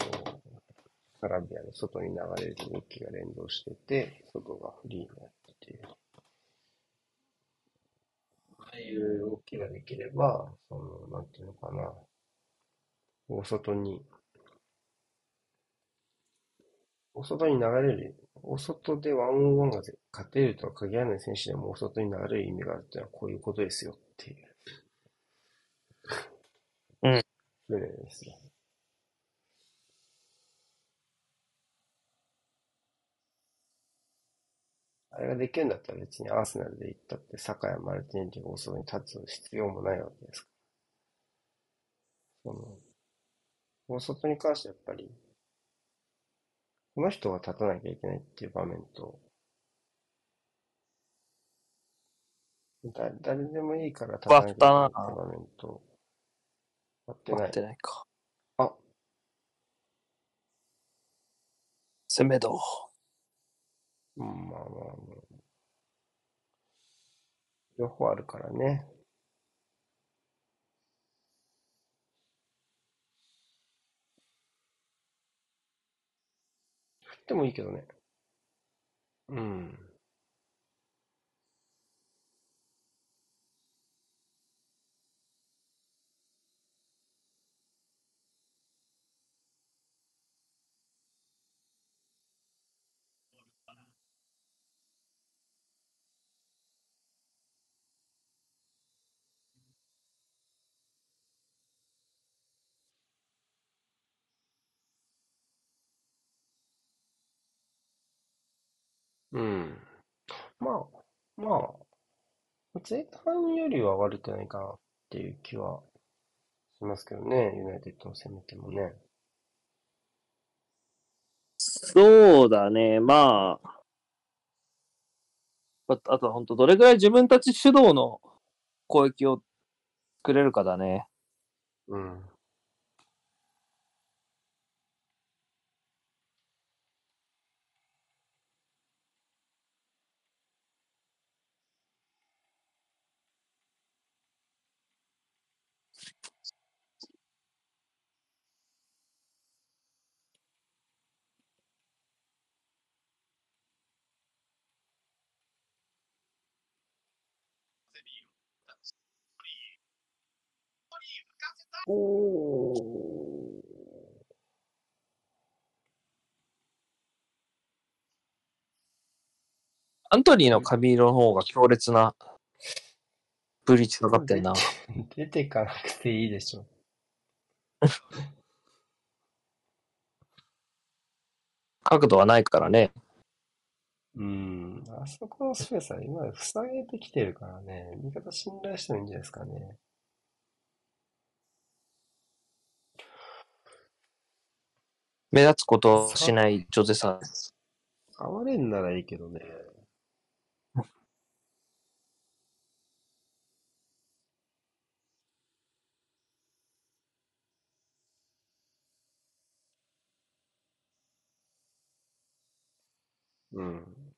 サラビアの外に流れる動きが連動してて、外がフリーになってて、ああいう動きができれば、その、なんていうのかな、大外に、大外に流れる、大外でワンオンワンが勝てるとは限らない選手でも大外に流れる意味があるっていうのはこういうことですよっていう。うん。ですよ。れができるんだったら別にアーセナルで行ったって、酒井マルティネリが大外に立つ必要もないわけですから。その、大外に関してやっぱり、この人が立たなきゃいけないっていう場面と、だ誰でもいいから立たなきゃいけないっていう場面と、やってない待っ。てないか。あ、セメド。うん、まあまあまあ。両方あるからね。振ってもいいけどね。うん。うん。まあ、まあ、前半よりは悪くないかなっていう気はしますけどね、ユナイテッドの攻めてもね。そうだね、まあ。ああとは本当、どれぐらい自分たち主導の攻撃を作れるかだね。うん。おー。アントニーの髪色の方が強烈なブリーチかかってんな。出てかなくていいでしょ。角度はないからね。うん。あそこのスペースは今塞げてきてるからね、味方信頼してもいいんじゃないですかね。目立つことをしないジョゼさん。変われんならいいけどね。うん。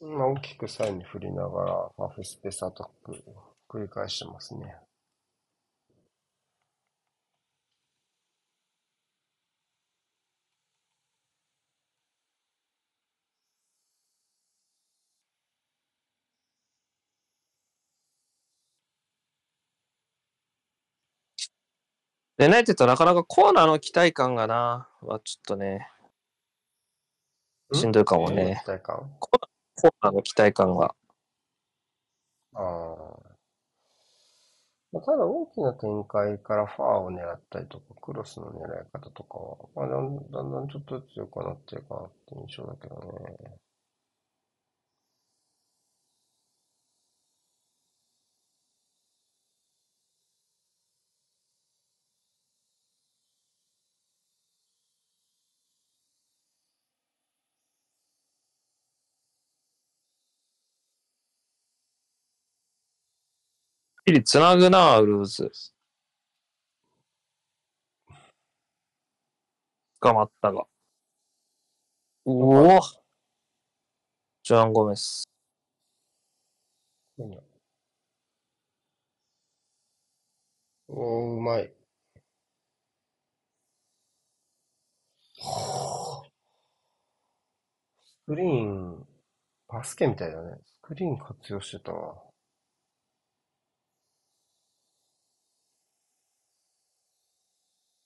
まあ、大きくサインに振りながら、ハーフスペースアタック繰り返してますね。で、ナイテッドなかなかコーナーの期待感がな、はちょっとね、しんどいかもね。期待感？コーナーの期待感が。ああ。まあただ大きな展開からファーを狙ったりとか、クロスの狙い方とかは、まあ、だんだんだんちょっとずつ良くなってるかなって印象だけどね。ピリつなぐな、ウルブズ。捕まったが。おおジョアン・ゴメス。おー、うまい。スクリーン、バスケみたいだね。スクリーン活用してたわ。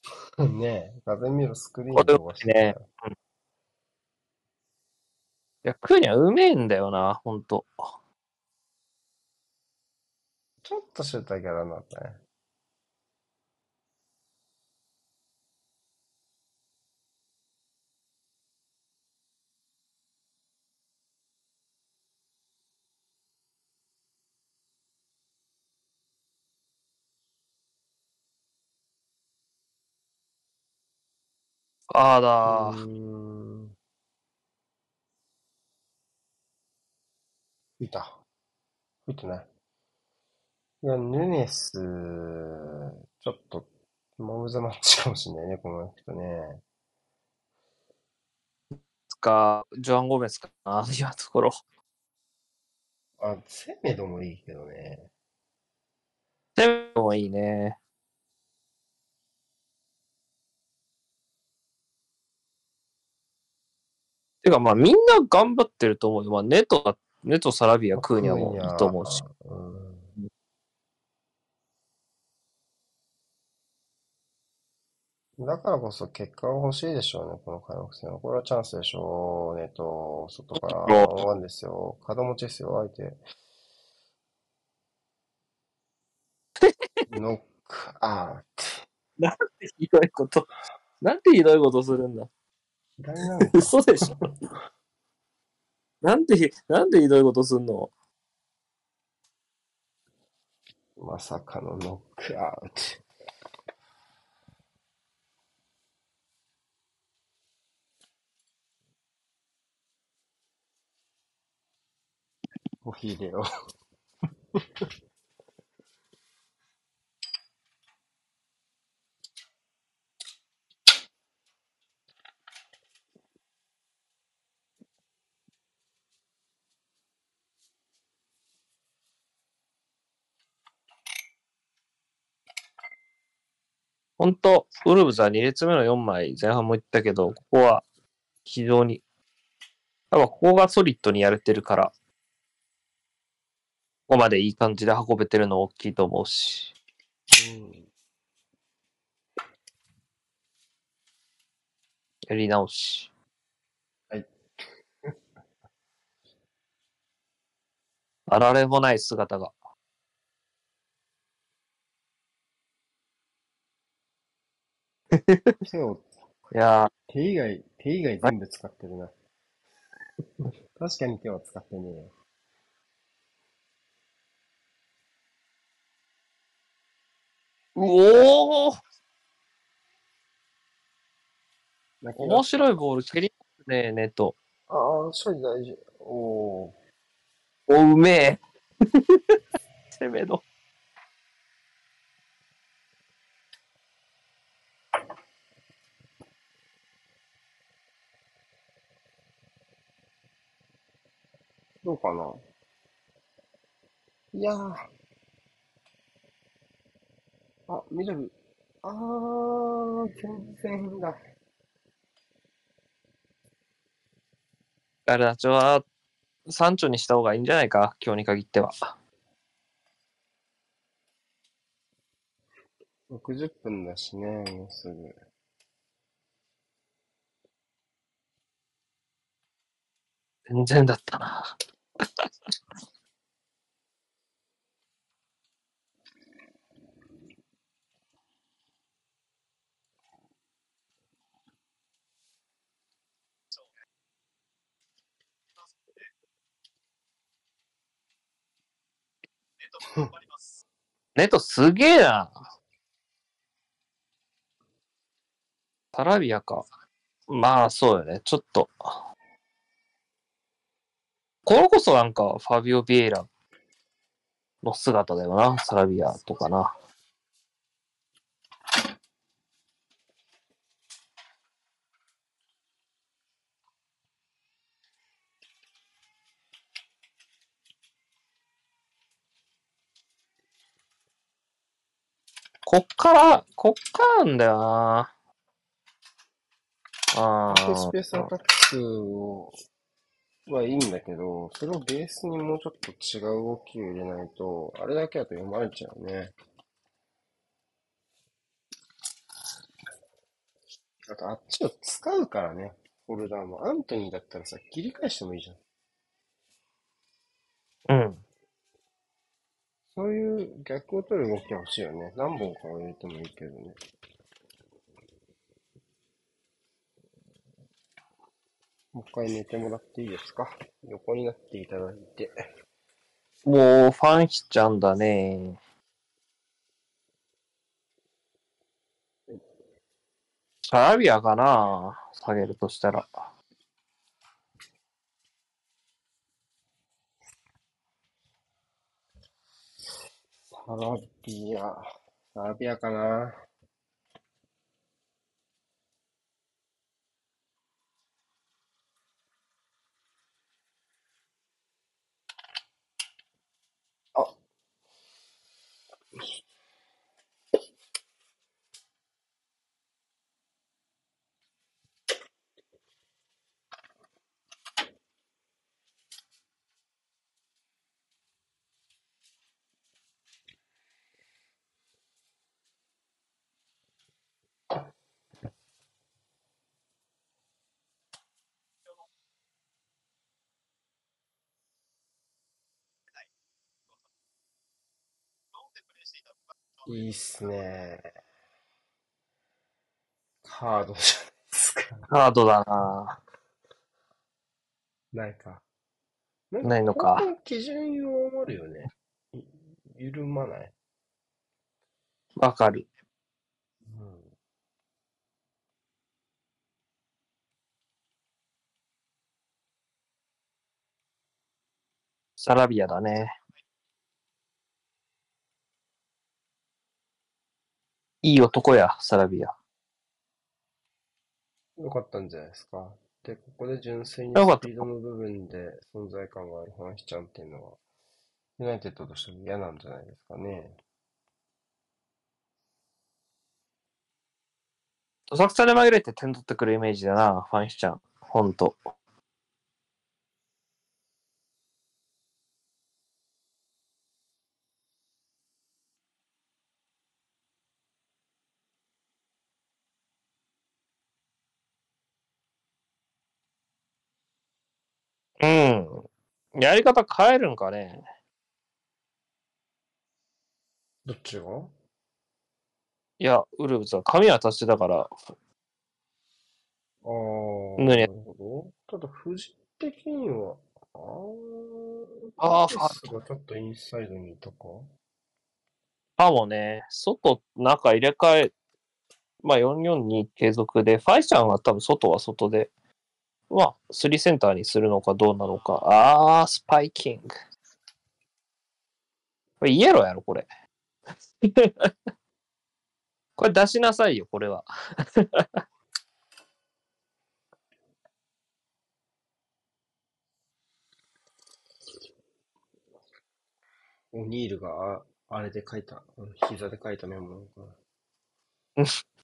ねえ、画面見ろ、スクリーン飛ばしてたよ。いや、クーニャうめえんだよな、ほんと。ちょっとシューターギャラになったね。ああだうーん。吹いた。吹いてない。いや、ヌネス、ちょっと、モブザマッチかもしれないね、この人ね。つか、ジョアン・ゴメスかな、今のところ。あ、セメドもいいけどね。セメドもいいね。てか、まあ、みんな頑張ってると思うよ。まあ、ネトが、ネト、サラビア、クーニャもいいと思うし。うん。だからこそ結果が欲しいでしょうね、この開幕戦は。これはチャンスでしょうねと、外からワンワンですよ。角持ちですよ、相手。ノックアウなんてひどいこと。なんてひどいことするんだ。ト。左なのか嘘でしょ。なんてひ、なんでひどいことすんのまさかのノックアウト。コーヒー本当ウルブズは2列目の4枚、前半も言ったけど、ここは非常に、多分ここがソリッドにやれてるから、ここまでいい感じで運べてるの大きいと思うし、う。うん。やり直し。はい。あられもない姿が。手を、いや手以外、手以外全部使ってるな。確かに手は使ってねえよ。おーだけど面白いボール蹴りますね、ネット。ああ、処理大事。おー。お、うめえ。攻めの。どうかないやー。あ、緑。あー、全然だ。あれだ、ちょは、山頂にした方がいいんじゃないか、今日に限っては。60分だしね、もうすぐ。全然だったな。ネットも頑張ります。ネットすげえな。タラビアか。まあ、そうよね。ちょっと。これこそなんか、ファビオ・ビエイラの姿だよな。サラビアとかな。こっから、こっからなんだよな。あでスペースアあ。タックをはいいんだけど、それをベースにもうちょっと違う動きを入れないと、あれだけだと読まれちゃうね。あと、あっちを使うからね、フォルダーも。アントニーだったらさ、切り返してもいいじゃん。うん。そういう逆を取る動きは欲しいよね。何本かは入れてもいいけどね。もう一回寝てもらっていいですか？横になっていただいて。もう、ファンしちゃうんだね。サラビアかな？下げるとしたら。サラビア。サラビアかなあ。ローンでプレイしていたのがいいっすね。カードじゃないですか。カードだなないか。ないのか基準を守るよね。い緩まない。わかる。うん。サラビアだね。いい男や、サラビア。よかったんじゃないですか。で、ここで純粋にスピードの部分で存在感があるファンヒちゃんっていうのは、ユナイテッドとしても嫌なんじゃないですかね。どさくさで紛れて点取ってくるイメージだな、ファンシちゃん。ほんと。うん。やり方変えるんかね。どっちが？いや、ウルブズは髪は足してたから、ああ、ねなるほど。ただ、富士的には、ああ、ファースがちょっとインサイドにいたか？かもね、外、中入れ替えまあ442継続で、ファイちゃんは多分外は外で、まあ3センターにするのかどうなのか。あー、スパイキング。これイエローやろ、これ。これ出しなさいよ、これは。オニールがああれで書いた、うん膝で書いたメモなのかな。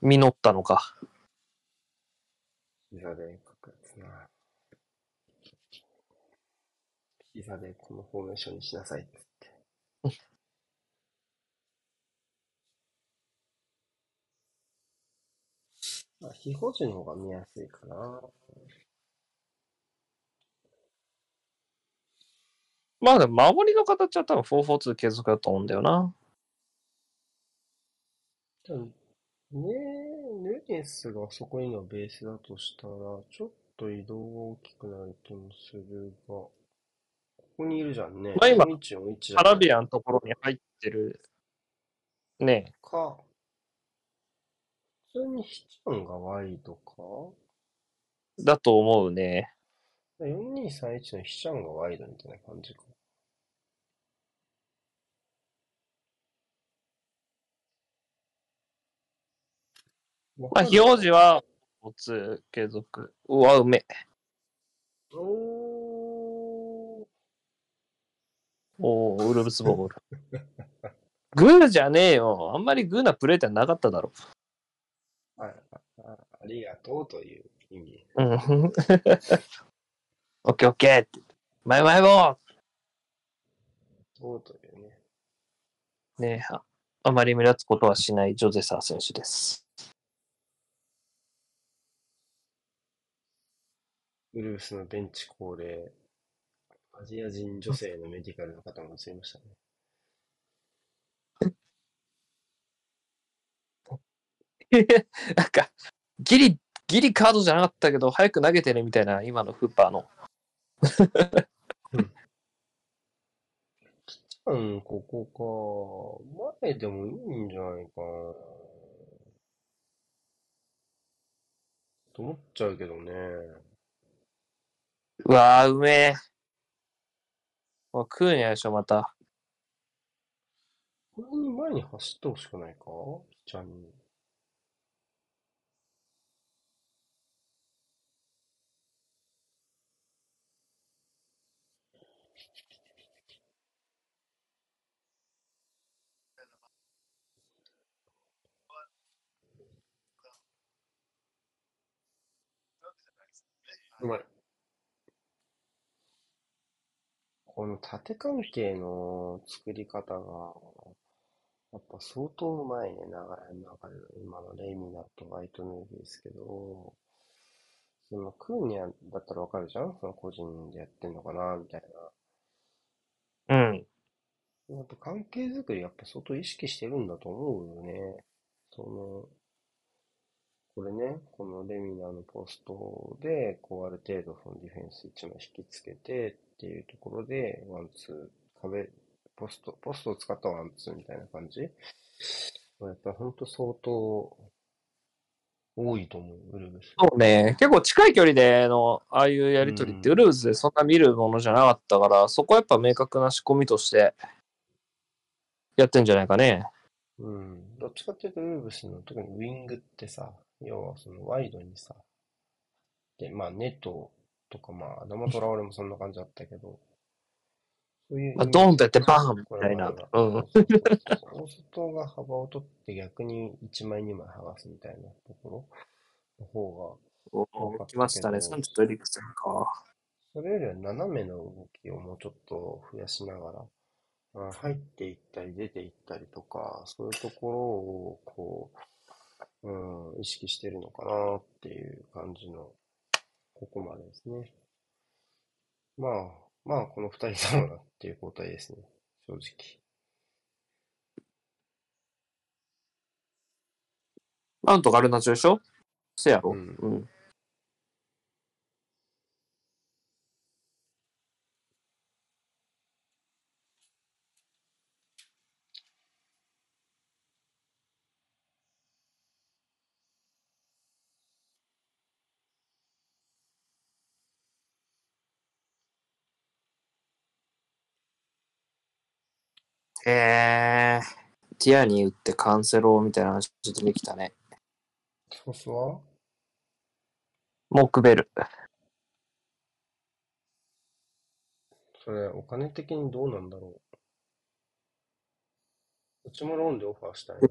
実ったのか。膝で書くやつな。膝でこのフォーメーションにしなさいっつって。まあ、非保持の方が見やすいかな。まあでも守りの形は多分442継続だと思うんだよな。ねヌネスがそこにのベースだとしたら、ちょっと移動が大きくなる気もするが、ここにいるじゃんね。まあ今4141じゃアラビアのところに入ってる、ねか、普通にヒチャンがワイドか？だと思うね。?4231 のヒチャンがワイドみたいな感じか。まあ、非表示は、4継続。うわ、うめ。おー。おー、ウルブスボール。グーじゃねえよ。あんまりグーなプレーってなかっただろ。あああありがとうという意味。うん。オッケーオッケーって。マイマイボーそうというね。ねえ、ああまり目立つことはしないジョゼサー選手です。ウルブスのベンチ恒例、アジア人女性のメディカルの方も映りましたね。なんか、ギリ、ギリカードじゃなかったけど、早く投げてねみたいな、今のフッパーの。うん、ここか。前でもいいんじゃないかな。と思っちゃうけどね。うわー、うめえ。もう食うにゃでしょ、また。これに前に走ってほしくないか？ちゃんに。うまい。この縦関係の作り方が、やっぱ相当うまいね、流れの中で。今のレイミナとワイトヌービーですけど、そのクーニャだったらわかるじゃん？その個人でやってんのかなみたいな。うん。やっぱ関係づくりやっぱ相当意識してるんだと思うよね。その、これね、このレミナのポストで、こうある程度そのディフェンス1枚引きつけてっていうところで、ワンツー、壁、ポスト、ポストを使ったワンツーみたいな感じ。やっぱ本当相当多いと思う、ウルブス。そうね。結構近い距離での、ああいうやりとりって、うんウルブズでそんな見るものじゃなかったから、そこはやっぱ明確な仕込みとして、やってんじゃないかね。うん。どっちかっていうと、ウルブスの特にウィングってさ、要はそのワイドにさ、で、まあネットとかまあ、アダマトラオレもそんな感じだったけど、そういうまあドーンとやってバーンみこたいな。うん。大外が幅を取って逆に1枚2枚剥がすみたいなところの方が、お来ましたね。サンチとエリクセンか。それよりは斜めの動きをもうちょっと増やしながら、あ入っていったり出ていったりとか、そういうところをこう、うん、意識してるのかなっていう感じの、ここまでですね。まあ、まあ、この二人だろうなっていう交代ですね、正直。マウントガルナチョでしょせやろ？うんうん。えー、ティアに打ってカンセロみたいな話出てきたね。ソースはモークベル。それ、お金的にどうなんだろう。うちもローンでオファーしたいな。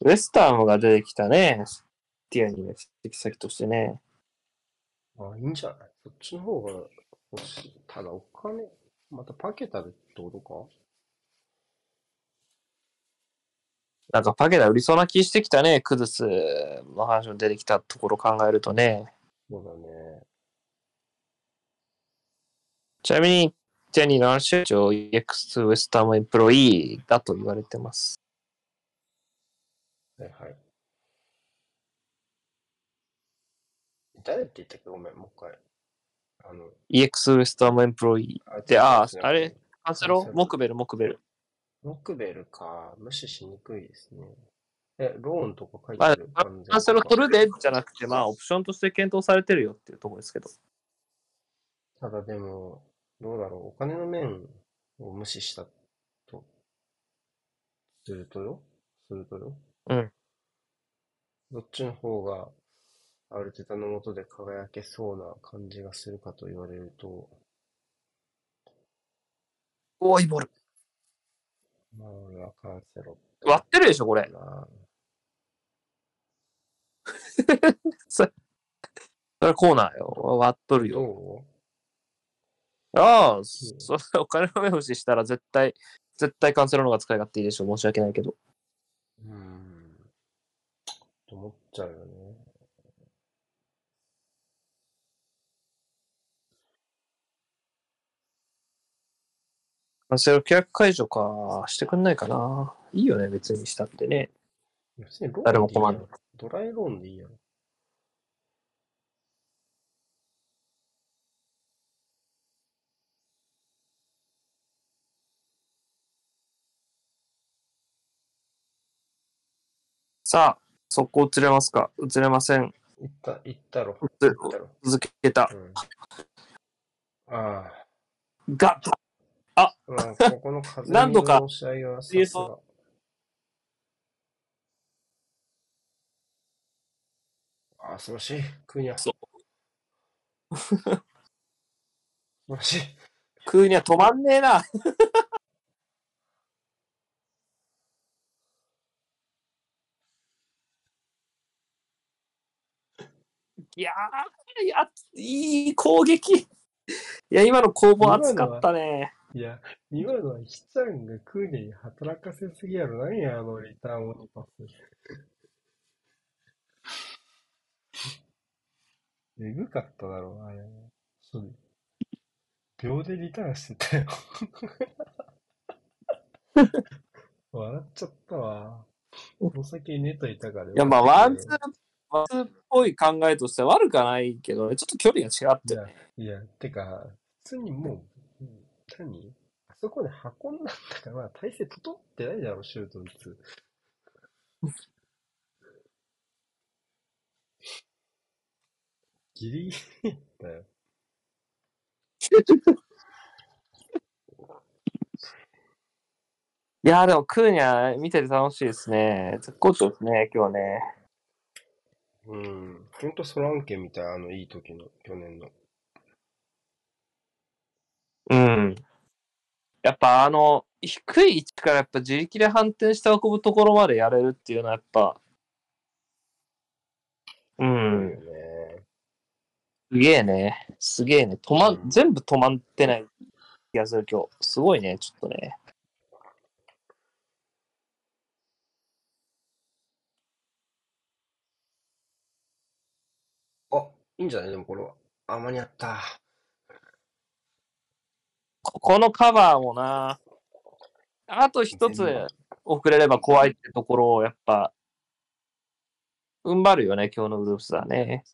ウェスタームが出てきたね。ティアにね、指摘先としてね。あ、いいんじゃない？そっちの方が欲しい。ただお金、またパケタでってことか？なんかパケタ売りそうな気してきたね。クズスの話も出てきたところ考えるとね。そうだね。ちなみに、ティアニーの話は EX ウェスタームエンプロイーだと言われてます。はいはい。誰って言ったっけ？ごめん、もう一回。あの、EX ウェスタームエンプロイであー違うあれ？カンセロ？モクベル、モクベル。モクベルか。無視しにくいですね。え、ローンとか書いまあてるカンセロ取るでじゃなくて、まあ、オプションとして検討されてるよっていうところですけど。ただでも、どうだろう？お金の面を無視したと、するとよ？するとよ？うん。どっちの方が、アルテタの下で輝けそうな感じがするかと言われると、おーいいボール。まあ、俺はカンセロ。割ってるでしょ、これ。な それコーナーよ。割っとるよ。どああ、それお金の目星したら絶対、絶対カンセロの方が使い勝手いいでしょ。申し訳ないけど。ううん。と思っちゃうよね。カンセロ契約解除か、してくんないかな。いいよね、別にしたってね。別にロ誰も困んないろ。ドライローンでいいやろ。さあ、速攻移れますか？移れません。行った、行ったろ。移行ったろ。続けた。うん。ああ。が、まあ、ここの風何度か。あ、素晴らしい。クーニャ。そ 素晴らしい。食うには止まんねえな。いやー、いや、いい攻撃。いや、今の攻防熱かったね。いや、今のはヒちゃんがクーに働かせすぎやろ。何や、あのリターンオニパス。えぐかっただろう、あれ。そう。秒でリターンしてたよ。笑っちゃったわ。お酒寝といたから。いや、まあ、ワンツー、ワンツーっぽい考えとしては悪くはないけど、ちょっと距離が違っていや、いや、てか、普通にもう、うん何？あそこで運んだんだから、まあ、体勢整ってないだろ、シュート打つ。ギリギリだよ。いや、でも、クーニャ見てて楽しいですね。絶好調ですね、今日ね。うん。ほんとソランケみたい、あの、いい時の、去年の。うん。やっぱあの、低い位置からやっぱ自力で反転して運ぶところまでやれるっていうのはやっぱ、うん、ね。すげえね。すげえね。止まん、全部止まってない気がする今日。すごいね、ちょっとね。あ、いいんじゃない？でもこれは。あ、間に合った。ここのカバーもな、あと一つ遅れれば怖いってところをやっぱ、踏ん張るよね、今日のウルフスはね。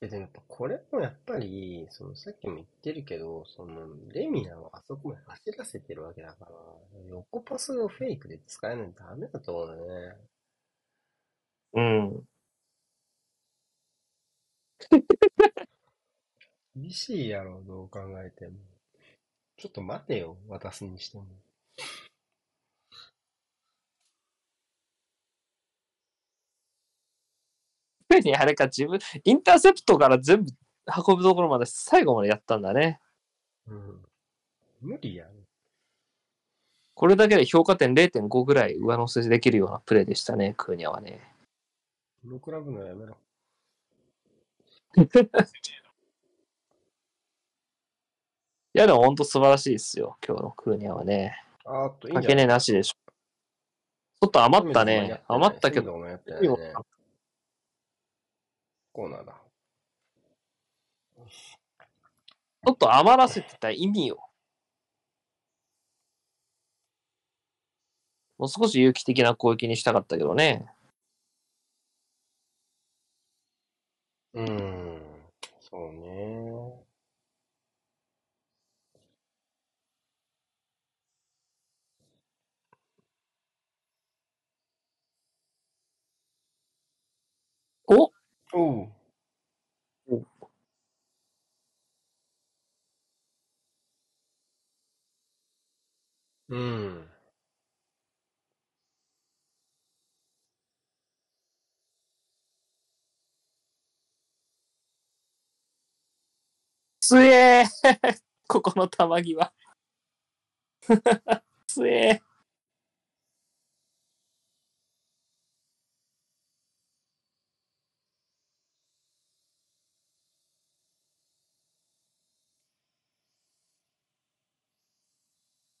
え、でもやっぱこれもやっぱり、そのさっきも言ってるけど、そのレミナをあそこまで走らせてるわけだから、横パスをフェイクで使えないとダメだと思うんだよね。うん。厳しいやろ、どう考えても。ちょっと待てよ、渡すにしても。特にあれか、自分、インターセプトから全部運ぶところまで最後までやったんだね。うん。無理やん。これだけで評価点0.5ぐらい上乗せできるようなプレーでしたね、クーニャはね。ノクラブのやめろ。いや、でも本当素晴らしいですよ、今日のクーニャはね。あーっと、いいんかけねじゃないなしでしょ。ちょっと余ったね。余ったけど、ど。やってないね。コーナーだ。ちょっと余らせてた意味を。もう少し有機的な攻撃にしたかったけどね。うーん。おおう。おうん。つえー ここの球際。つえ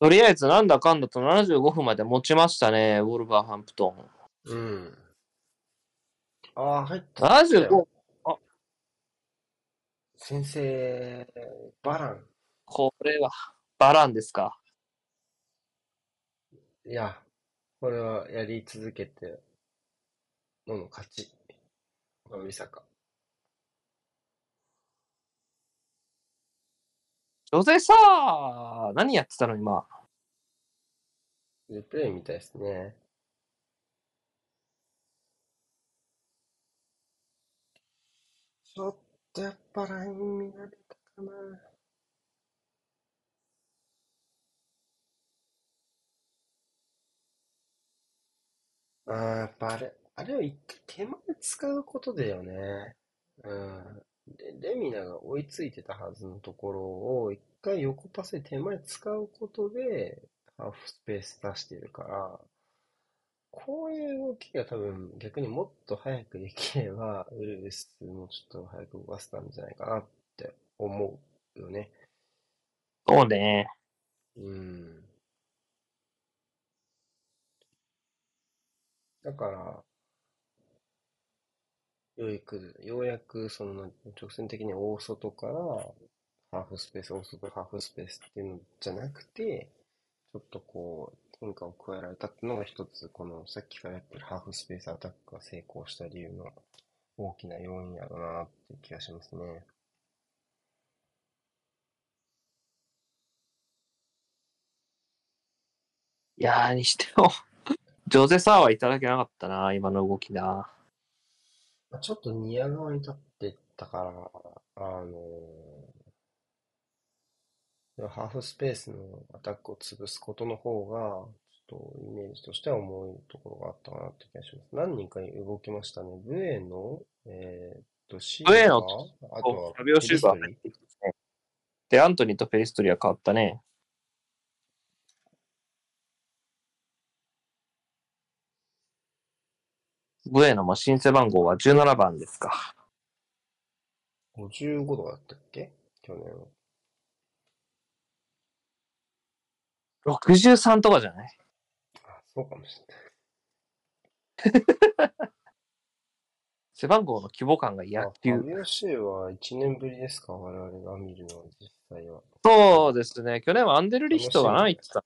とりあえずなんだかんだと75分まで持ちましたね、ウォルバーハンプトン。うん。ああ、入った。75、先生、バラン。これはバランですか？いや、これはやり続けてのの勝ち。まあ、美坂。女性さあ、何やってたの今？で、プレイみたいですね。ちょっとやっぱライン見られたかな。あーやっぱあれ、あれを一回手前使うことだよね。うん。でレミナが追いついてたはずのところを一回横パスで手前使うことでハーフスペース出してるから、こういう動きが多分逆にもっと早くできれば、ウルブスもちょっと早く動かせたんじゃないかなって思うよね。そうね。うん。だから、ようやく、ようやくその直線的に大外からハーフスペース、大外ハーフスペースっていうのじゃなくて、ちょっとこう変化を加えられたっていうのが一つ、このさっきからやってるハーフスペースアタックが成功した理由の大きな要因やろなっていう気がしますね。いやー、にしても、ジョゼサーはいただけなかったな、今の動きな。まあちょっとニア側に立ってたから、あのーハーフスペースのアタックを潰すことの方が、ちょっとイメージとしては重いところがあったかなって気がします。何人か動きましたね。ブエノ、えーっと、シブエノーバーあとはファビオシューバー入ってきてね。で、アントニーとペリストリは変わったね。ブエノも申請番号は17番ですか。トリ55度だったっけ？去年は。63とかじゃない？あ、そうかもしれない。背番号の規模感が野あ球ファ。ビオシューは1年ぶりですか？我々が見るのは実際は。そうですね。去年はアンデルリヒトがないって言ってた。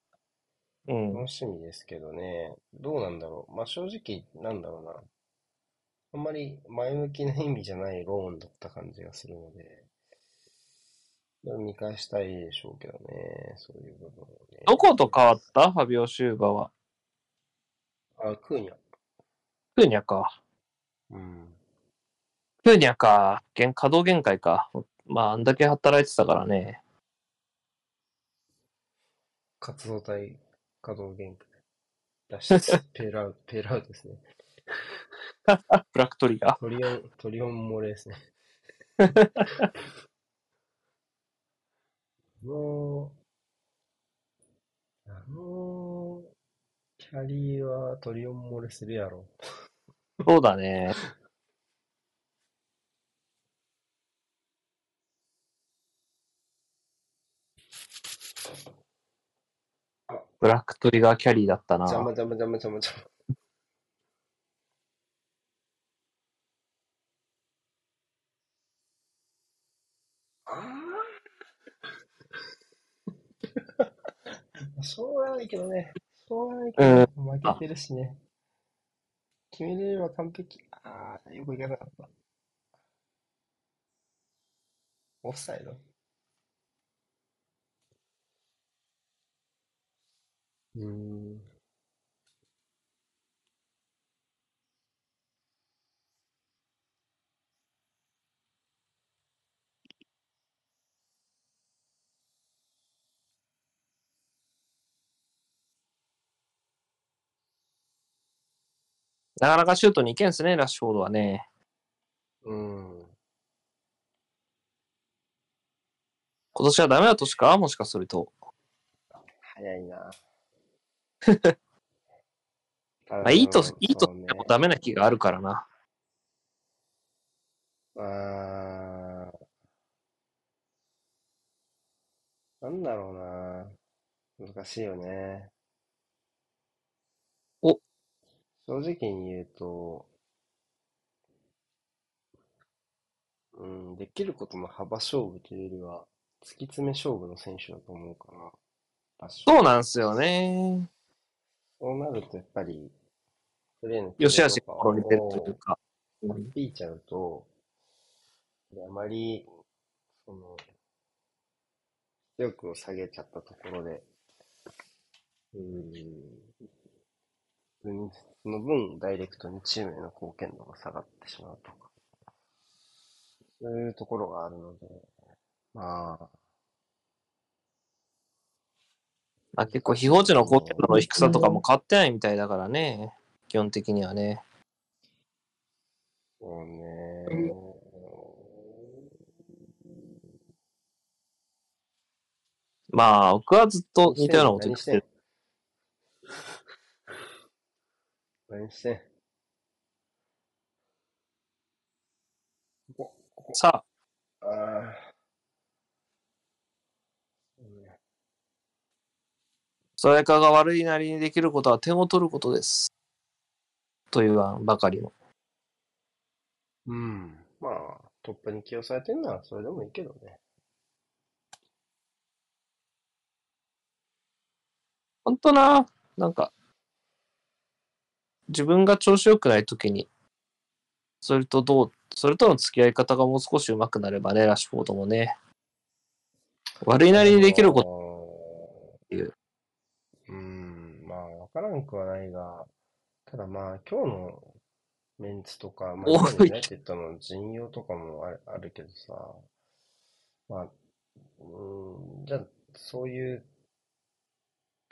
うん。楽しみですけどね、どうなんだろう。まあ正直、なんだろうな。あんまり前向きな意味じゃないローンだった感じがするので、見返したいでしょうけどね、そういう部分をね。どこと変わった？ファビオ・シューバーは。あ、クーニャ。クーニャか。うん。クーニャか。限稼働限界か。まあ、あんだけ働いてたからね。活動体稼働限界。脱出、ベイルアウト、ベイルアウトですね。ブラックトリガー。トリオン、トリオン漏れですね。もう、あの、キャリーはトリオン漏れするやろ。そうだね。ブラックトリガーキャリーだったな。邪魔邪魔邪魔邪魔邪魔。しょうがないけどね。しょうがないけど、負けてるしね。決めれれば完璧。ああ、よくいかなかった。オフサイドうーん。なかなかシュートに行けんすね、ラッシュフォードはね。うん。今年はダメな年かもしかすると。早いな。まあ、いいと、いいとそうねでもダメな気があるからな。あーなんだろうな。難しいよね。お正直に言うと、うん、できることの幅勝負というよりは、突き詰め勝負の選手だと思うかな。そうなんすよね。そうなるとやっぱり、プレーのよしあしキレとか心に出るというか。を引いちゃうと、あまり、その、出力を下げちゃったところで、うーん、の分、ダイレクトにチームへの貢献度が下がってしまうとか、そういうところがあるので、まあ、まあ、結構、非法値の貢献度の低さとかも変わってないみたいだからね。基本的にはね。そうね、まあ、僕はずっと似たようなこと言ってる。何してん？ここ、ここ、さあ、ああ。そうねそれかが悪いなりにできることは点を取ることです。と言わんばかりの。うん。まあ、トップに起用されてるならそれでもいいけどね。本当な、なんか、自分が調子良くないときに、それとどう、それとの付き合い方がもう少し上手くなればね、ラッシュフォードもね。悪いなりにできることとっていう。うん、まあ、わからんくはないが、ただまあ、今日のメンツとか、まあ、ユナイテッドの陣容とかもあるあるけどさ、まあ、うん、じゃあ、そういう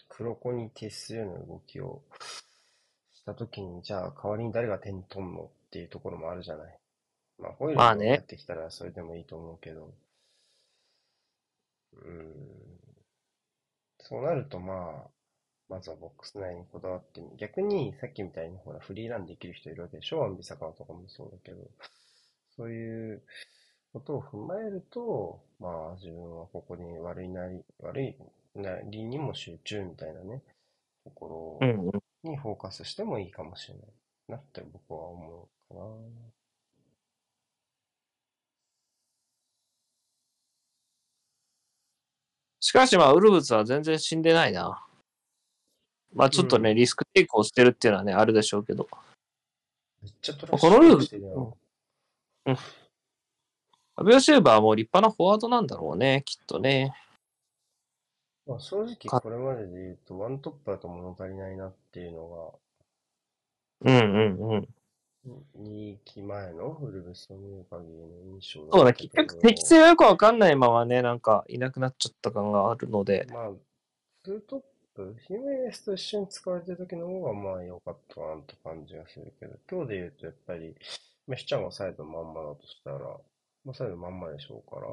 黒子に徹するような動きをしたときに、じゃあ、代わりに誰が点取んのっていうところもあるじゃない。まあ、ホイールがまあね。帰ってきたらそれでもいいと思うけど、うん、そうなるとまあ、まずはボックス内にこだわってみ、逆にさっきみたいにほら、フリーランできる人いるわけでしょ？アンビサカワとかもそうだけど、そういうことを踏まえると、まあ自分はここに悪いなり、悪いなりにも集中みたいなね、ところうんうん。にフォーカスしてもいいかもしれないなって僕は思うかな。しかしまあ、ウルブスは全然死んでないな。まあちょっとね、うんリスクテイクをしてるっていうのはね、あるでしょうけど。めっちゃトラッシこのルールュしてるよ。アビオシェーバーはもう立派なフォワードなんだろうね、きっとね。まあ、正直かこれまでで言うと、ワントップだと物足りないなっていうのうんうんうん。が、2期前のウルブスを見る限りの印象そうだ、結局適性がよくわかんないままね、なんかいなくなっちゃった感があるので。まあ、ツートップ、ヒメネスと一緒に使われてる時の方がまあ良かったかなって感じがするけど、今日で言うとやっぱり、メシちゃんがサイドまんまだとしたら、まあサイドまんまでしょうから、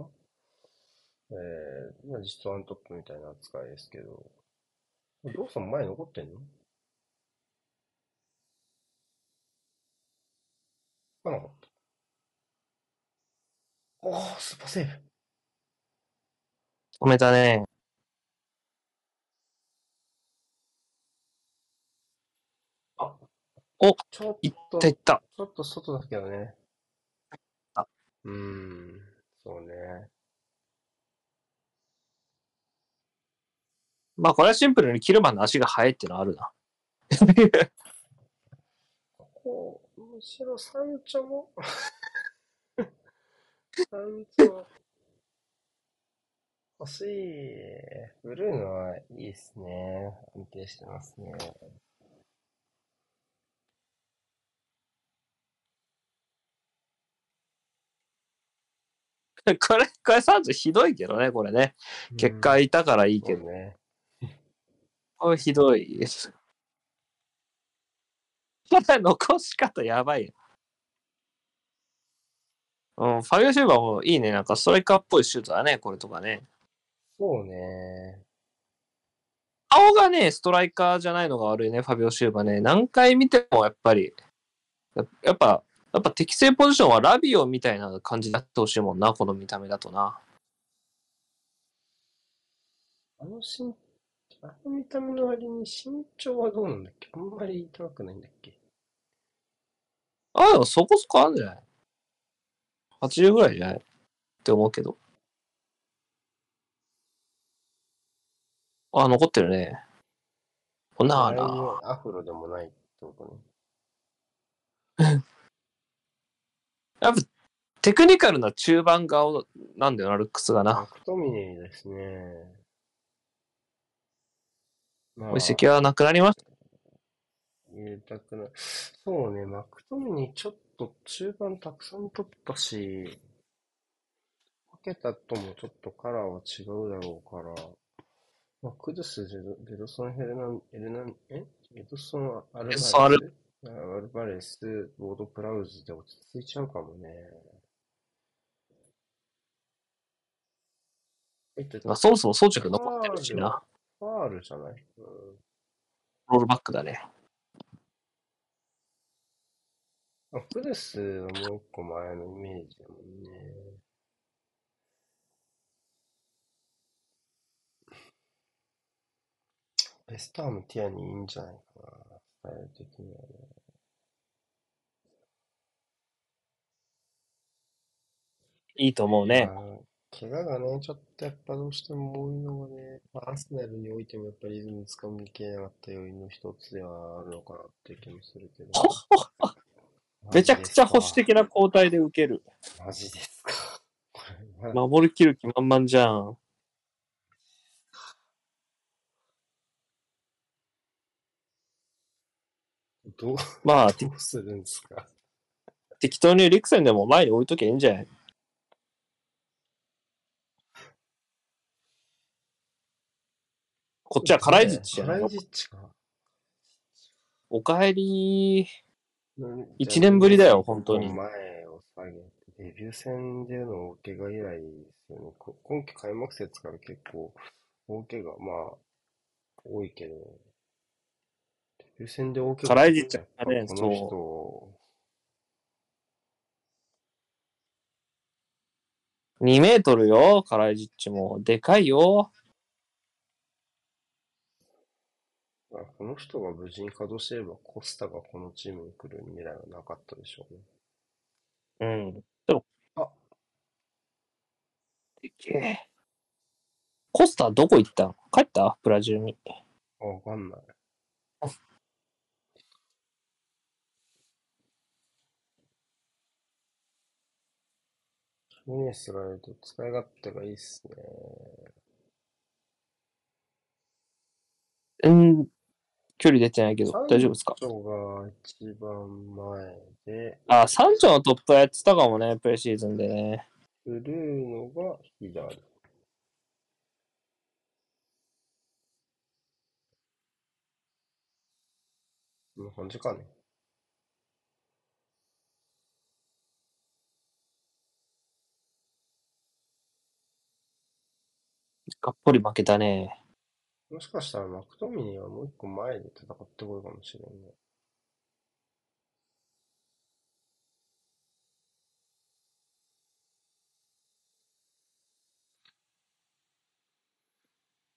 えー、まあ実質ワントップみたいな扱いですけど、ドーソン前残ってんの？つかなかった。おー、スーパーセーブ。止めたね。あ、おちょっいっと、たいった。ちょっと外だけどね。あうーん、そうね。まあこれはシンプルにキルマンの足が速いっていうのはあるな。こう、むしろサンチョも、サンチョ、欲しい。ブルーノはいいですね。安定してますね。これ、これサンチョひどいけどね、これね。結果いたからいいけど。ね。これひどいです。こ れ残し方やばいよ。うん、ファビオシューバーもいいね。なんかストライカーっぽいシュートだね、これとかね。そうね。顔がね、ストライカーじゃないのが悪いね、ファビオシューバーね。何回見てもやっぱり、ややっぱ、やっぱ適正ポジションはラビオみたいな感じになってほしいもんな、この見た目だとな。あの身、あの見た目の割に身長はどうなんだっけ？あんまり高くないんだっけ？あ、でもそこそこあるんじゃない ?80 ぐらいじゃない？って思うけど。あ、残ってるね。こんなああれにな。アフロでもないってことね。やっぱテクニカルな中盤顔なんだよな、ルックスがな。マクトミネーですね。ま移籍はなくなりました？入れたくない。そうね、マクトミネーちょっと中盤たくさん取ったし、かけたともちょっとカラーは違うだろうから、まあ、クドゥス、ジェドソン、ヘルナン、エルナン、え？ゲドソン、アルバレス、アルバレス、ボードプラウズで落ち着いちゃうかもね。えっと、まあ、そもそも装着残ってるしな。ファールじゃない、うん、ロールバックだね。あクドゥスはもう一個前のイメージだもんね。ベスタームティアにいいんじゃないかな、スタイル的にはね。いいと思うね。まあ怪我がね、ちょっとやっぱどうしても多いのがね、まあアーセナルにおいてもやっぱりリズムつかみきれなかった要因の一つではあるのかなっていう気もするけど。めちゃくちゃ保守的な交代で受ける。マジですか？これ、ま守りきる気満々じゃん。どう、まあ、どうするんですか？適当にリクセンでも前に置いときゃいいんじゃない？こっちはカライジッチじゃないカライジッチか。おかえりうん一年ぶりだよ本当に前げて、デビュー戦での大怪我以来ですよね。こ今季開幕節から結構大怪我、まあ、多いけど、デビュー戦で大怪我カライジッチやっぱねこの人、2メートルよ、カライジッチも。でかいよ。まあこの人が無事に稼働してれば、コスタがこのチームに来る未来はなかったでしょうね。うん。でも、あでけえコスタどこ行ったん？帰った？ブラジルに。あわかんない。ミネスがいると使い勝手がいいっすね。うん、距離出てないけど、大丈夫ですか？三丁が一番前で。あ、三丁のトップやってたかもね、プレシーズンでね。ブルーノが左。こん感じかね。がっぽり負けたね。もしかしたらマクトミニーはもう一個前で戦ってこるかもしれんね。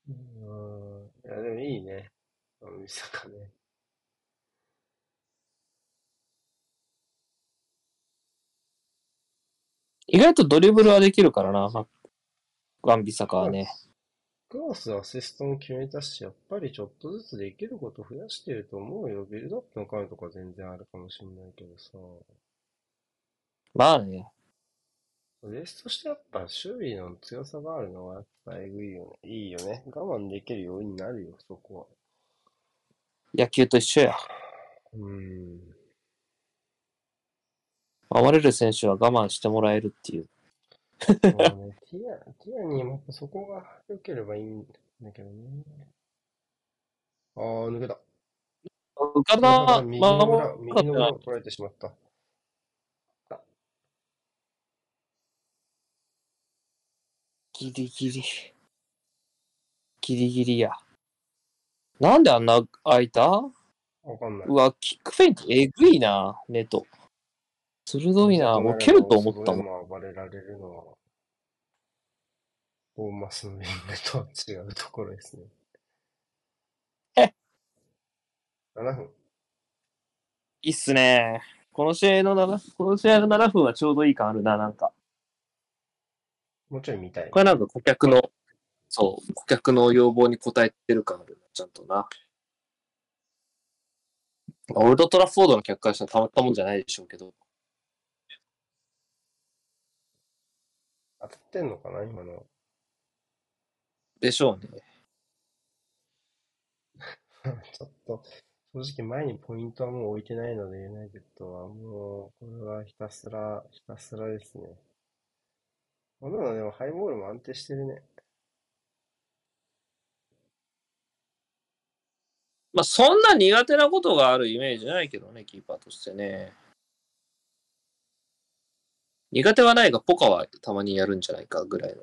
うん。いや、でもいいね。あの、ミサカね。意外とドリブルはできるからな、まワンビサカはね。クロスアシストも決めたし、やっぱりちょっとずつできること増やしてると思うよ。ビルドアップの回とか全然あるかもしれないけどさ。まあね。レースとしてやっぱ守備の強さがあるのはやっぱえぐいよね。いいよね。我慢できるようになるよ、そこ野球と一緒や。は。うーん。守れる選手は我慢してもらえるっていう。そうね、ティア、ティアにもやっぱそこが良ければいいんだけどね。ああ、抜けた。浮かだ、まさか右の裏、守右の裏なを取られてしまった。ギリギリ。ギリギリや。なんであんな開いたわかんない。うわ、キックフェイントえぐいな、ネト。鋭いな。もう蹴ると思ったもん。ん。暴れられるのは、ボーマスのウィングとは違うところですね。え ?7 分。いいっすね。この試合の7、この試合の7分はちょうどいい感あるな、なんか。もうちょい見たい。これなんか顧客の、そう、顧客の要望に応えてる感あるな、ちゃんとな。オールドトラフォードの客からしたらたまったもんじゃないでしょうけど。当たってんのかな今の。でしょうね。ちょっと、正直前にポイントはもう置いてないので、ユナイテッドはもう、これはひたすら、ひたすらですね。まあでもでもハイボールも安定してるね。まあ、そんな苦手なことがあるイメージないけどね、キーパーとしてね。苦手はないが、ポカはたまにやるんじゃないかぐらいの。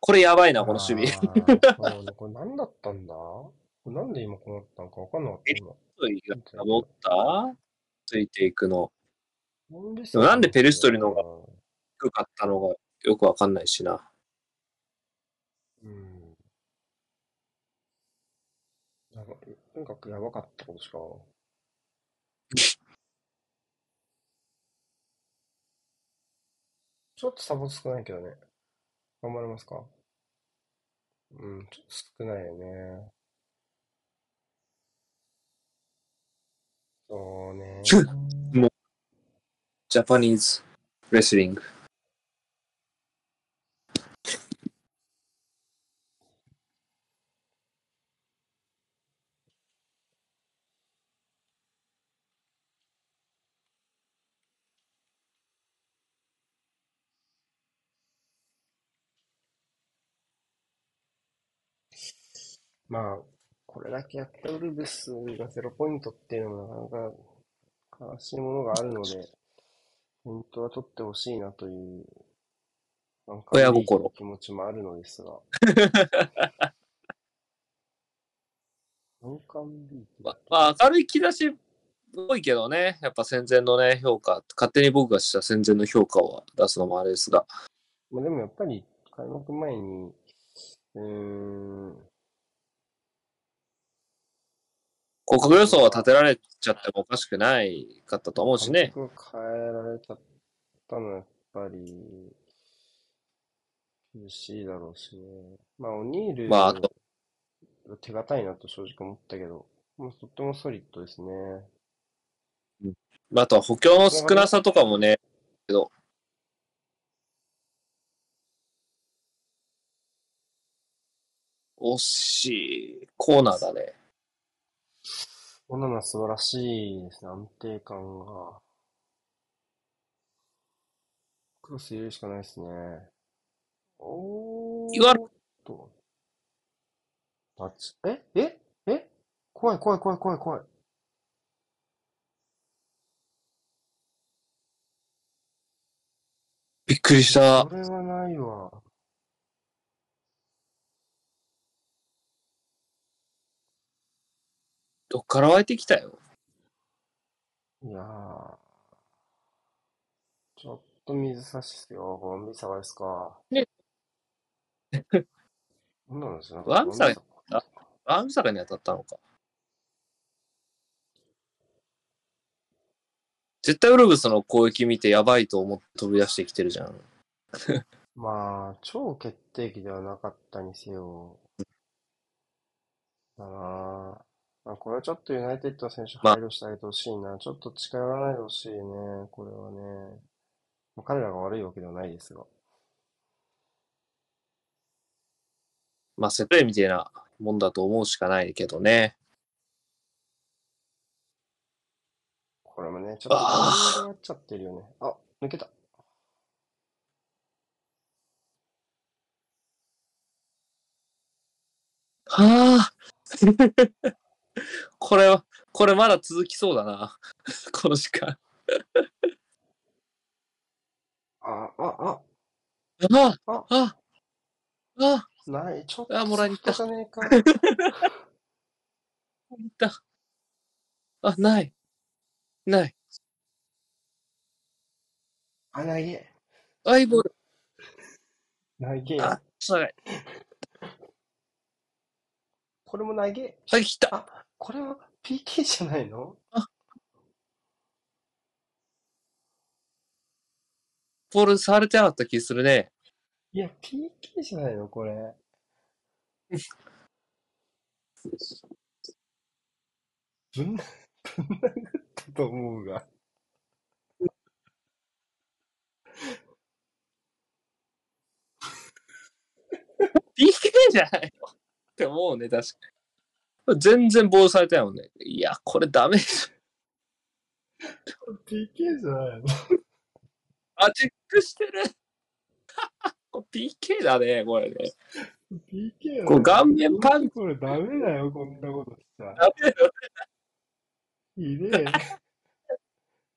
これやばいな、この守備。ね、これ何だったんだ？なんで今こうなったのか分かんなかった、今。が持った？ついていくの。なんでもなんでペルストリの方低かったのがよくわかんないしな。うん。やばとにかくやばかったことしか。ちょっとサポ少ないけどね。頑張れますか？うん、ちょっと少ないよね。そうね。ジャパニーズレスリング。まあ、これだけやったウルブスがゼロポイントっていうのもなかなか悲しいものがあるので、ポイントは取ってほしいなという、なんか親心。気持ちもあるのですが。ビーまあ、明るい兆しっぽいけどね、やっぱ戦前のね、評価、勝手に僕がした戦前の評価を出すのもあれですが、まあ、でもやっぱり開幕前に、うーん、広角予想は立てられちゃってもおかしくないかったと思うしね。変えられちゃったのはやっぱり、厳しいだろうしね。まあ、オニール、まああと手堅いなと正直思ったけど、まあ、とってもソリッドですね。まあ、あとは補強の少なさとかもね、けど、惜しいコーナーだね。こんなのは素晴らしいですね。安定感が。クロス入れるしかないですね。おー言わと。タッチ。えええ？怖い怖い怖い怖い怖い。びっくりしたそ。れはないわ。どっから湧いてきたよ。いやー。ちょっと水差しっすよ。ゴンビサワ ですか。ね。そんなの知らなワンビサワゴアンビサカに当たったのか。絶対ウルブスの攻撃見てやばいと思って飛び出してきてるじゃん。まあ、超決定機ではなかったにせよ。だなあまあ、これはちょっとユナイテッドの選手まあ配慮してあげてほしいな。ちょっと近寄らないでほしいね。これはね。まあ彼らが悪いわけではないですが。まあ、セットプレーみたいなもんだと思うしかないけどね。これもね、ちょっとあータイミングが合っちゃってるよね。あ、抜けた。はあ。これは、これまだ続きそうだな。この時間。あ、あ、あ、ああ、ああない。ちょっとあもらいに行ったソフトじゃねえか。いった。あ、ない。ない。あ、投げ。アイボール。投げ。あ、長い。これも投げ。あ、来た。あ、これは PK じゃないの？ボール触れてなかった気するね。いや、PK じゃないのこれ。ぶん、ぶん殴ったと思うが。PK じゃないの？って思うね、確かに。全然ボールされてないもんね。いや、これダメでしょ。PK じゃないの？あ、チェックしてる。これ PK だね、これね。?PK これ顔面パンこれダメだよ、こんなことしちゃ。ダメだよ。ひで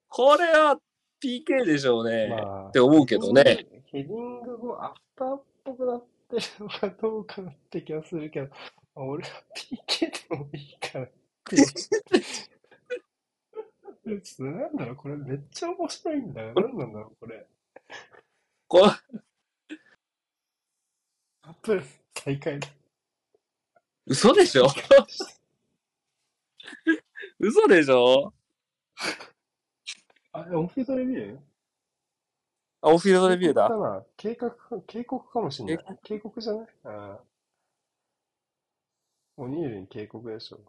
これは PK でしょうえ。ね。まあって思うけどね。ヘディング後、アフターっぽくなってるのかどうかなって気がするけど、まあ俺は PK でもいいからって。ちょっとなんだろう、これめっちゃ面白いんだよ。なんなんだろう、これ。これアップル大会だ。嘘でしょ？嘘でしょ？あ、オフィードレビュー？あ、オフィールドレビューだか。な？警告か、警告かもしんない。警告じゃない？ああ。オニールに警告でしょ。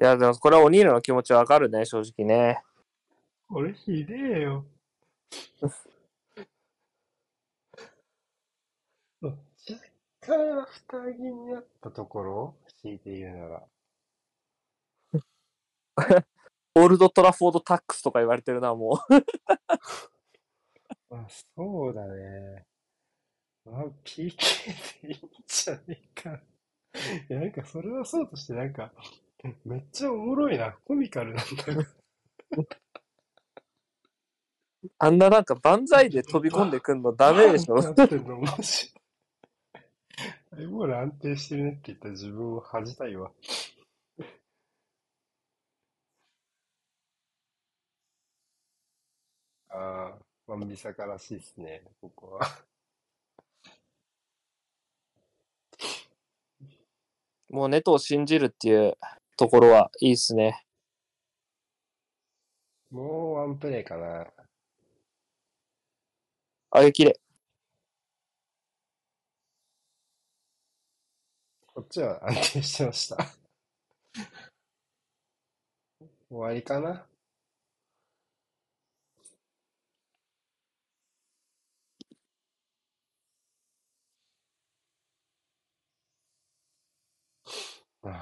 いや、でもこれはおニールの気持ちわかるね、正直ね。俺ひでえよ。若干二人になったところ？強いて言うなら。オールドトラフォードタックスとか言われてるな、もう。まあ、そうだね。まあ、PK でいいんじゃねえか。いや、なんかそれはそうとして、なんか、めっちゃおもろいな。コミカルなんだよ。あんななんか万歳で飛び込んでくんのダメでしょ。なってんの面白い。アイボール安定してるねって言った自分を恥じたいわ。ああ、ワンビサからしいですね、ここは。もうネトを信じるっていうところはいいっすね。もうワンプレイかな。あげきれ。こっちは安定してました。終わりかなうん。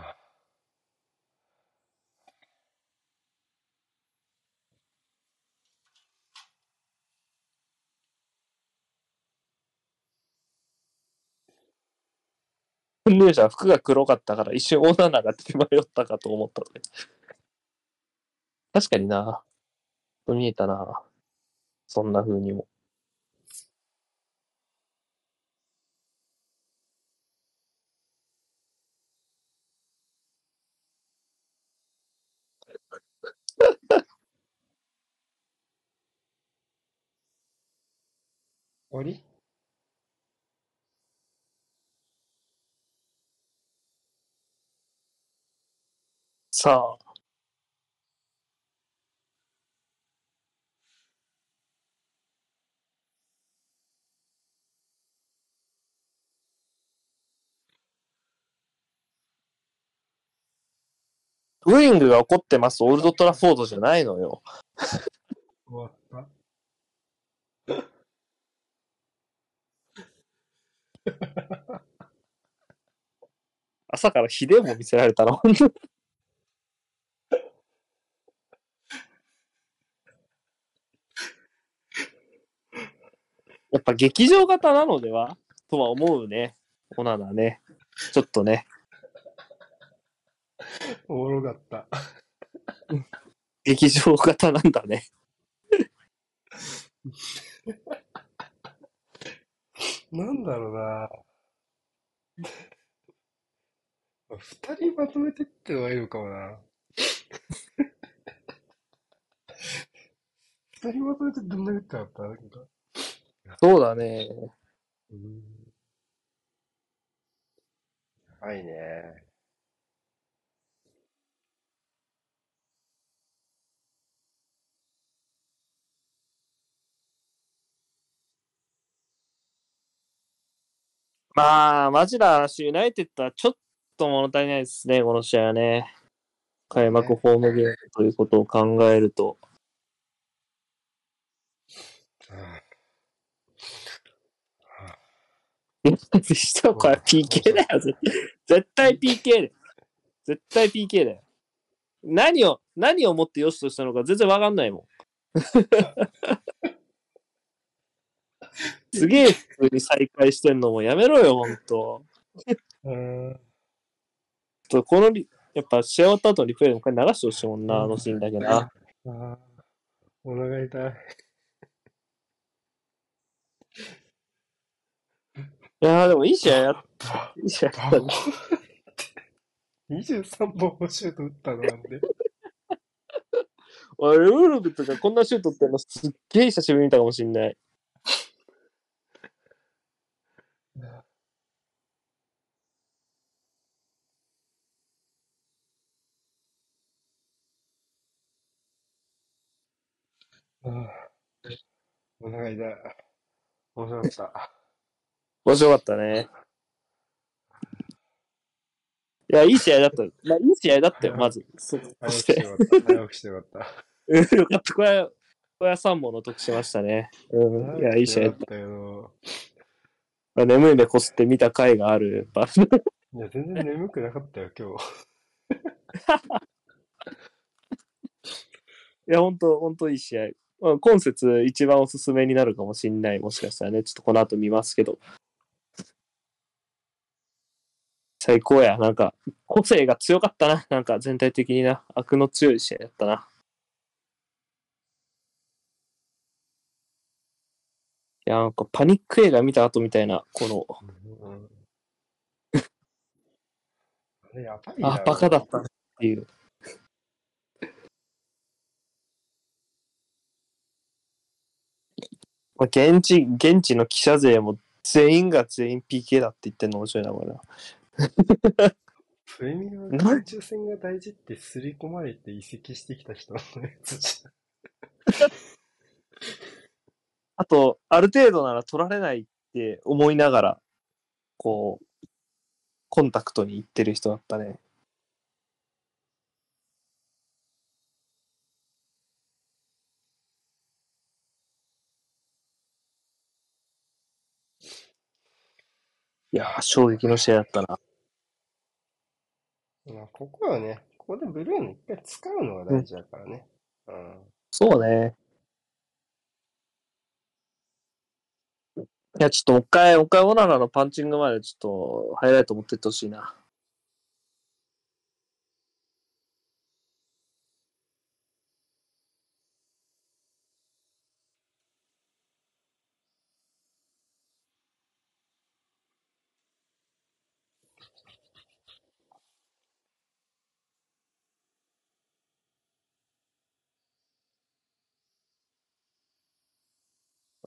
運入者服が黒かったから一瞬オナナが手迷ったかと思ったのね。確かにな。見えたな。そん。な風にも。終わり？さあ。ブーイングが起こってます。オールドトラフォードじゃないのよ。終わった 朝からひでも見せられたの。やっぱ劇場型なのでは？とは思うね。オナナね。ちょっとね。おもろかった。劇場型なんだね。なんだろうな。二人まとめてってのがいいのかもな。二人まとめてどんな言ってなかった？なんか。そうだね。うん。はいね。まあ、マジな話、ユナイテッドはちょっと物足りないですね、この試合はね。開幕ホームゲームということを考えると。あしたこれ PK だよ、絶絶対 PK だよ。絶対 PK だよ。何を、何をもって良しとしたのか全然わかんないもん。すげえ普通に再開してんのもやめろよ、ほんと。うん。とこのリ、やっぱ試合終わった後のリプレイでもう一回流してほしいもんな、あのシーンだけな。ああ、お腹痛い。いやーでもいい試合やった。いい試合やったね。23本もシュート打ったのなんで。俺、ウールブとかこんなシュートってんのすっげえ久しぶりに見たかもしんない。ああお腹痛い。面白かった。面白かったね。いや、いい試合だった。まあ、いい試合だったよ、まず。そして。起きしてよかった。早起きしてよかった。うんよかった。これは、これは3本の得しましたね。うん。いや、いい試合だったけど。た。眠い目こすって見た回がある。いや、全然眠くなかったよ、今日。いや、ほんと、ほんといい試合。まあ、今節一番おすすめになるかもしんない。もしかしたらね。ちょっとこの後見ますけど。最高や。なんか、個性が強かったな。なんか全体的にな。悪の強い試合だったな。いや、なんかパニック映画見た後みたいな、この、うんあれ、やばいな。あ、バカだったなっていう。まあ、現地、現地の記者勢も全員が全員 PK だって言ってんの面白いな、これな。プレミアム空中戦が大事って刷り込まれて移籍してきた人のやつじあと、ある程度なら取られないって思いながら、こう、コンタクトに行ってる人だったね。いやー、衝撃の試合だったな。まあ、ここはね、ここでブルーの一回使うのが大事だからね。うん。そうね。いや、ちょっともう一回、もう一回オナナのパンチングまでちょっとハイライト持ってってほしいな。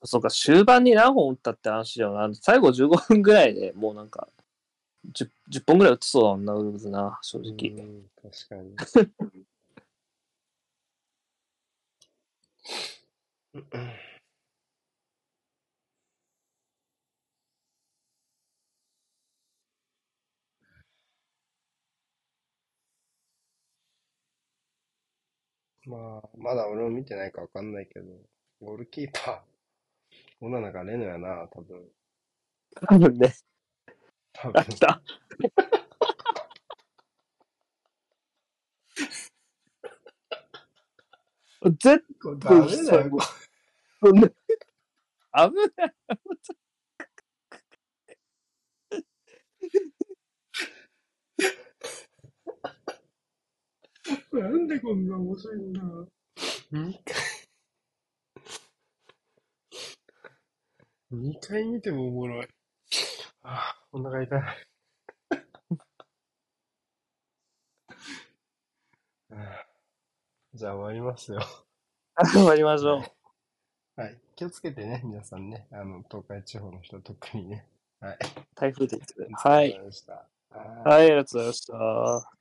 そうか、終盤に何本打ったって話じゃな。最後15分ぐらいでもうなんか、10, 10本ぐらい打ってそうだもんな、ウルブズな、正直。確かに。まあ、まだ俺も見てないかわかんないけど、ゴールキーパーー、女なんかレノやな、多分。多分ね。多あ、分来た。絶これダメだよ、こ対ね、危ない。れなんでこんな面白いんだ。2回、2回見てもおもろい。ああ、お腹痛い。じゃあ終わりますよ。終わりましょう。はい。気をつけてね、皆さんね。あの、東海地方の人特にね。はい。台風です。はい。ありがとうございました。はいはい、ありがとうございました。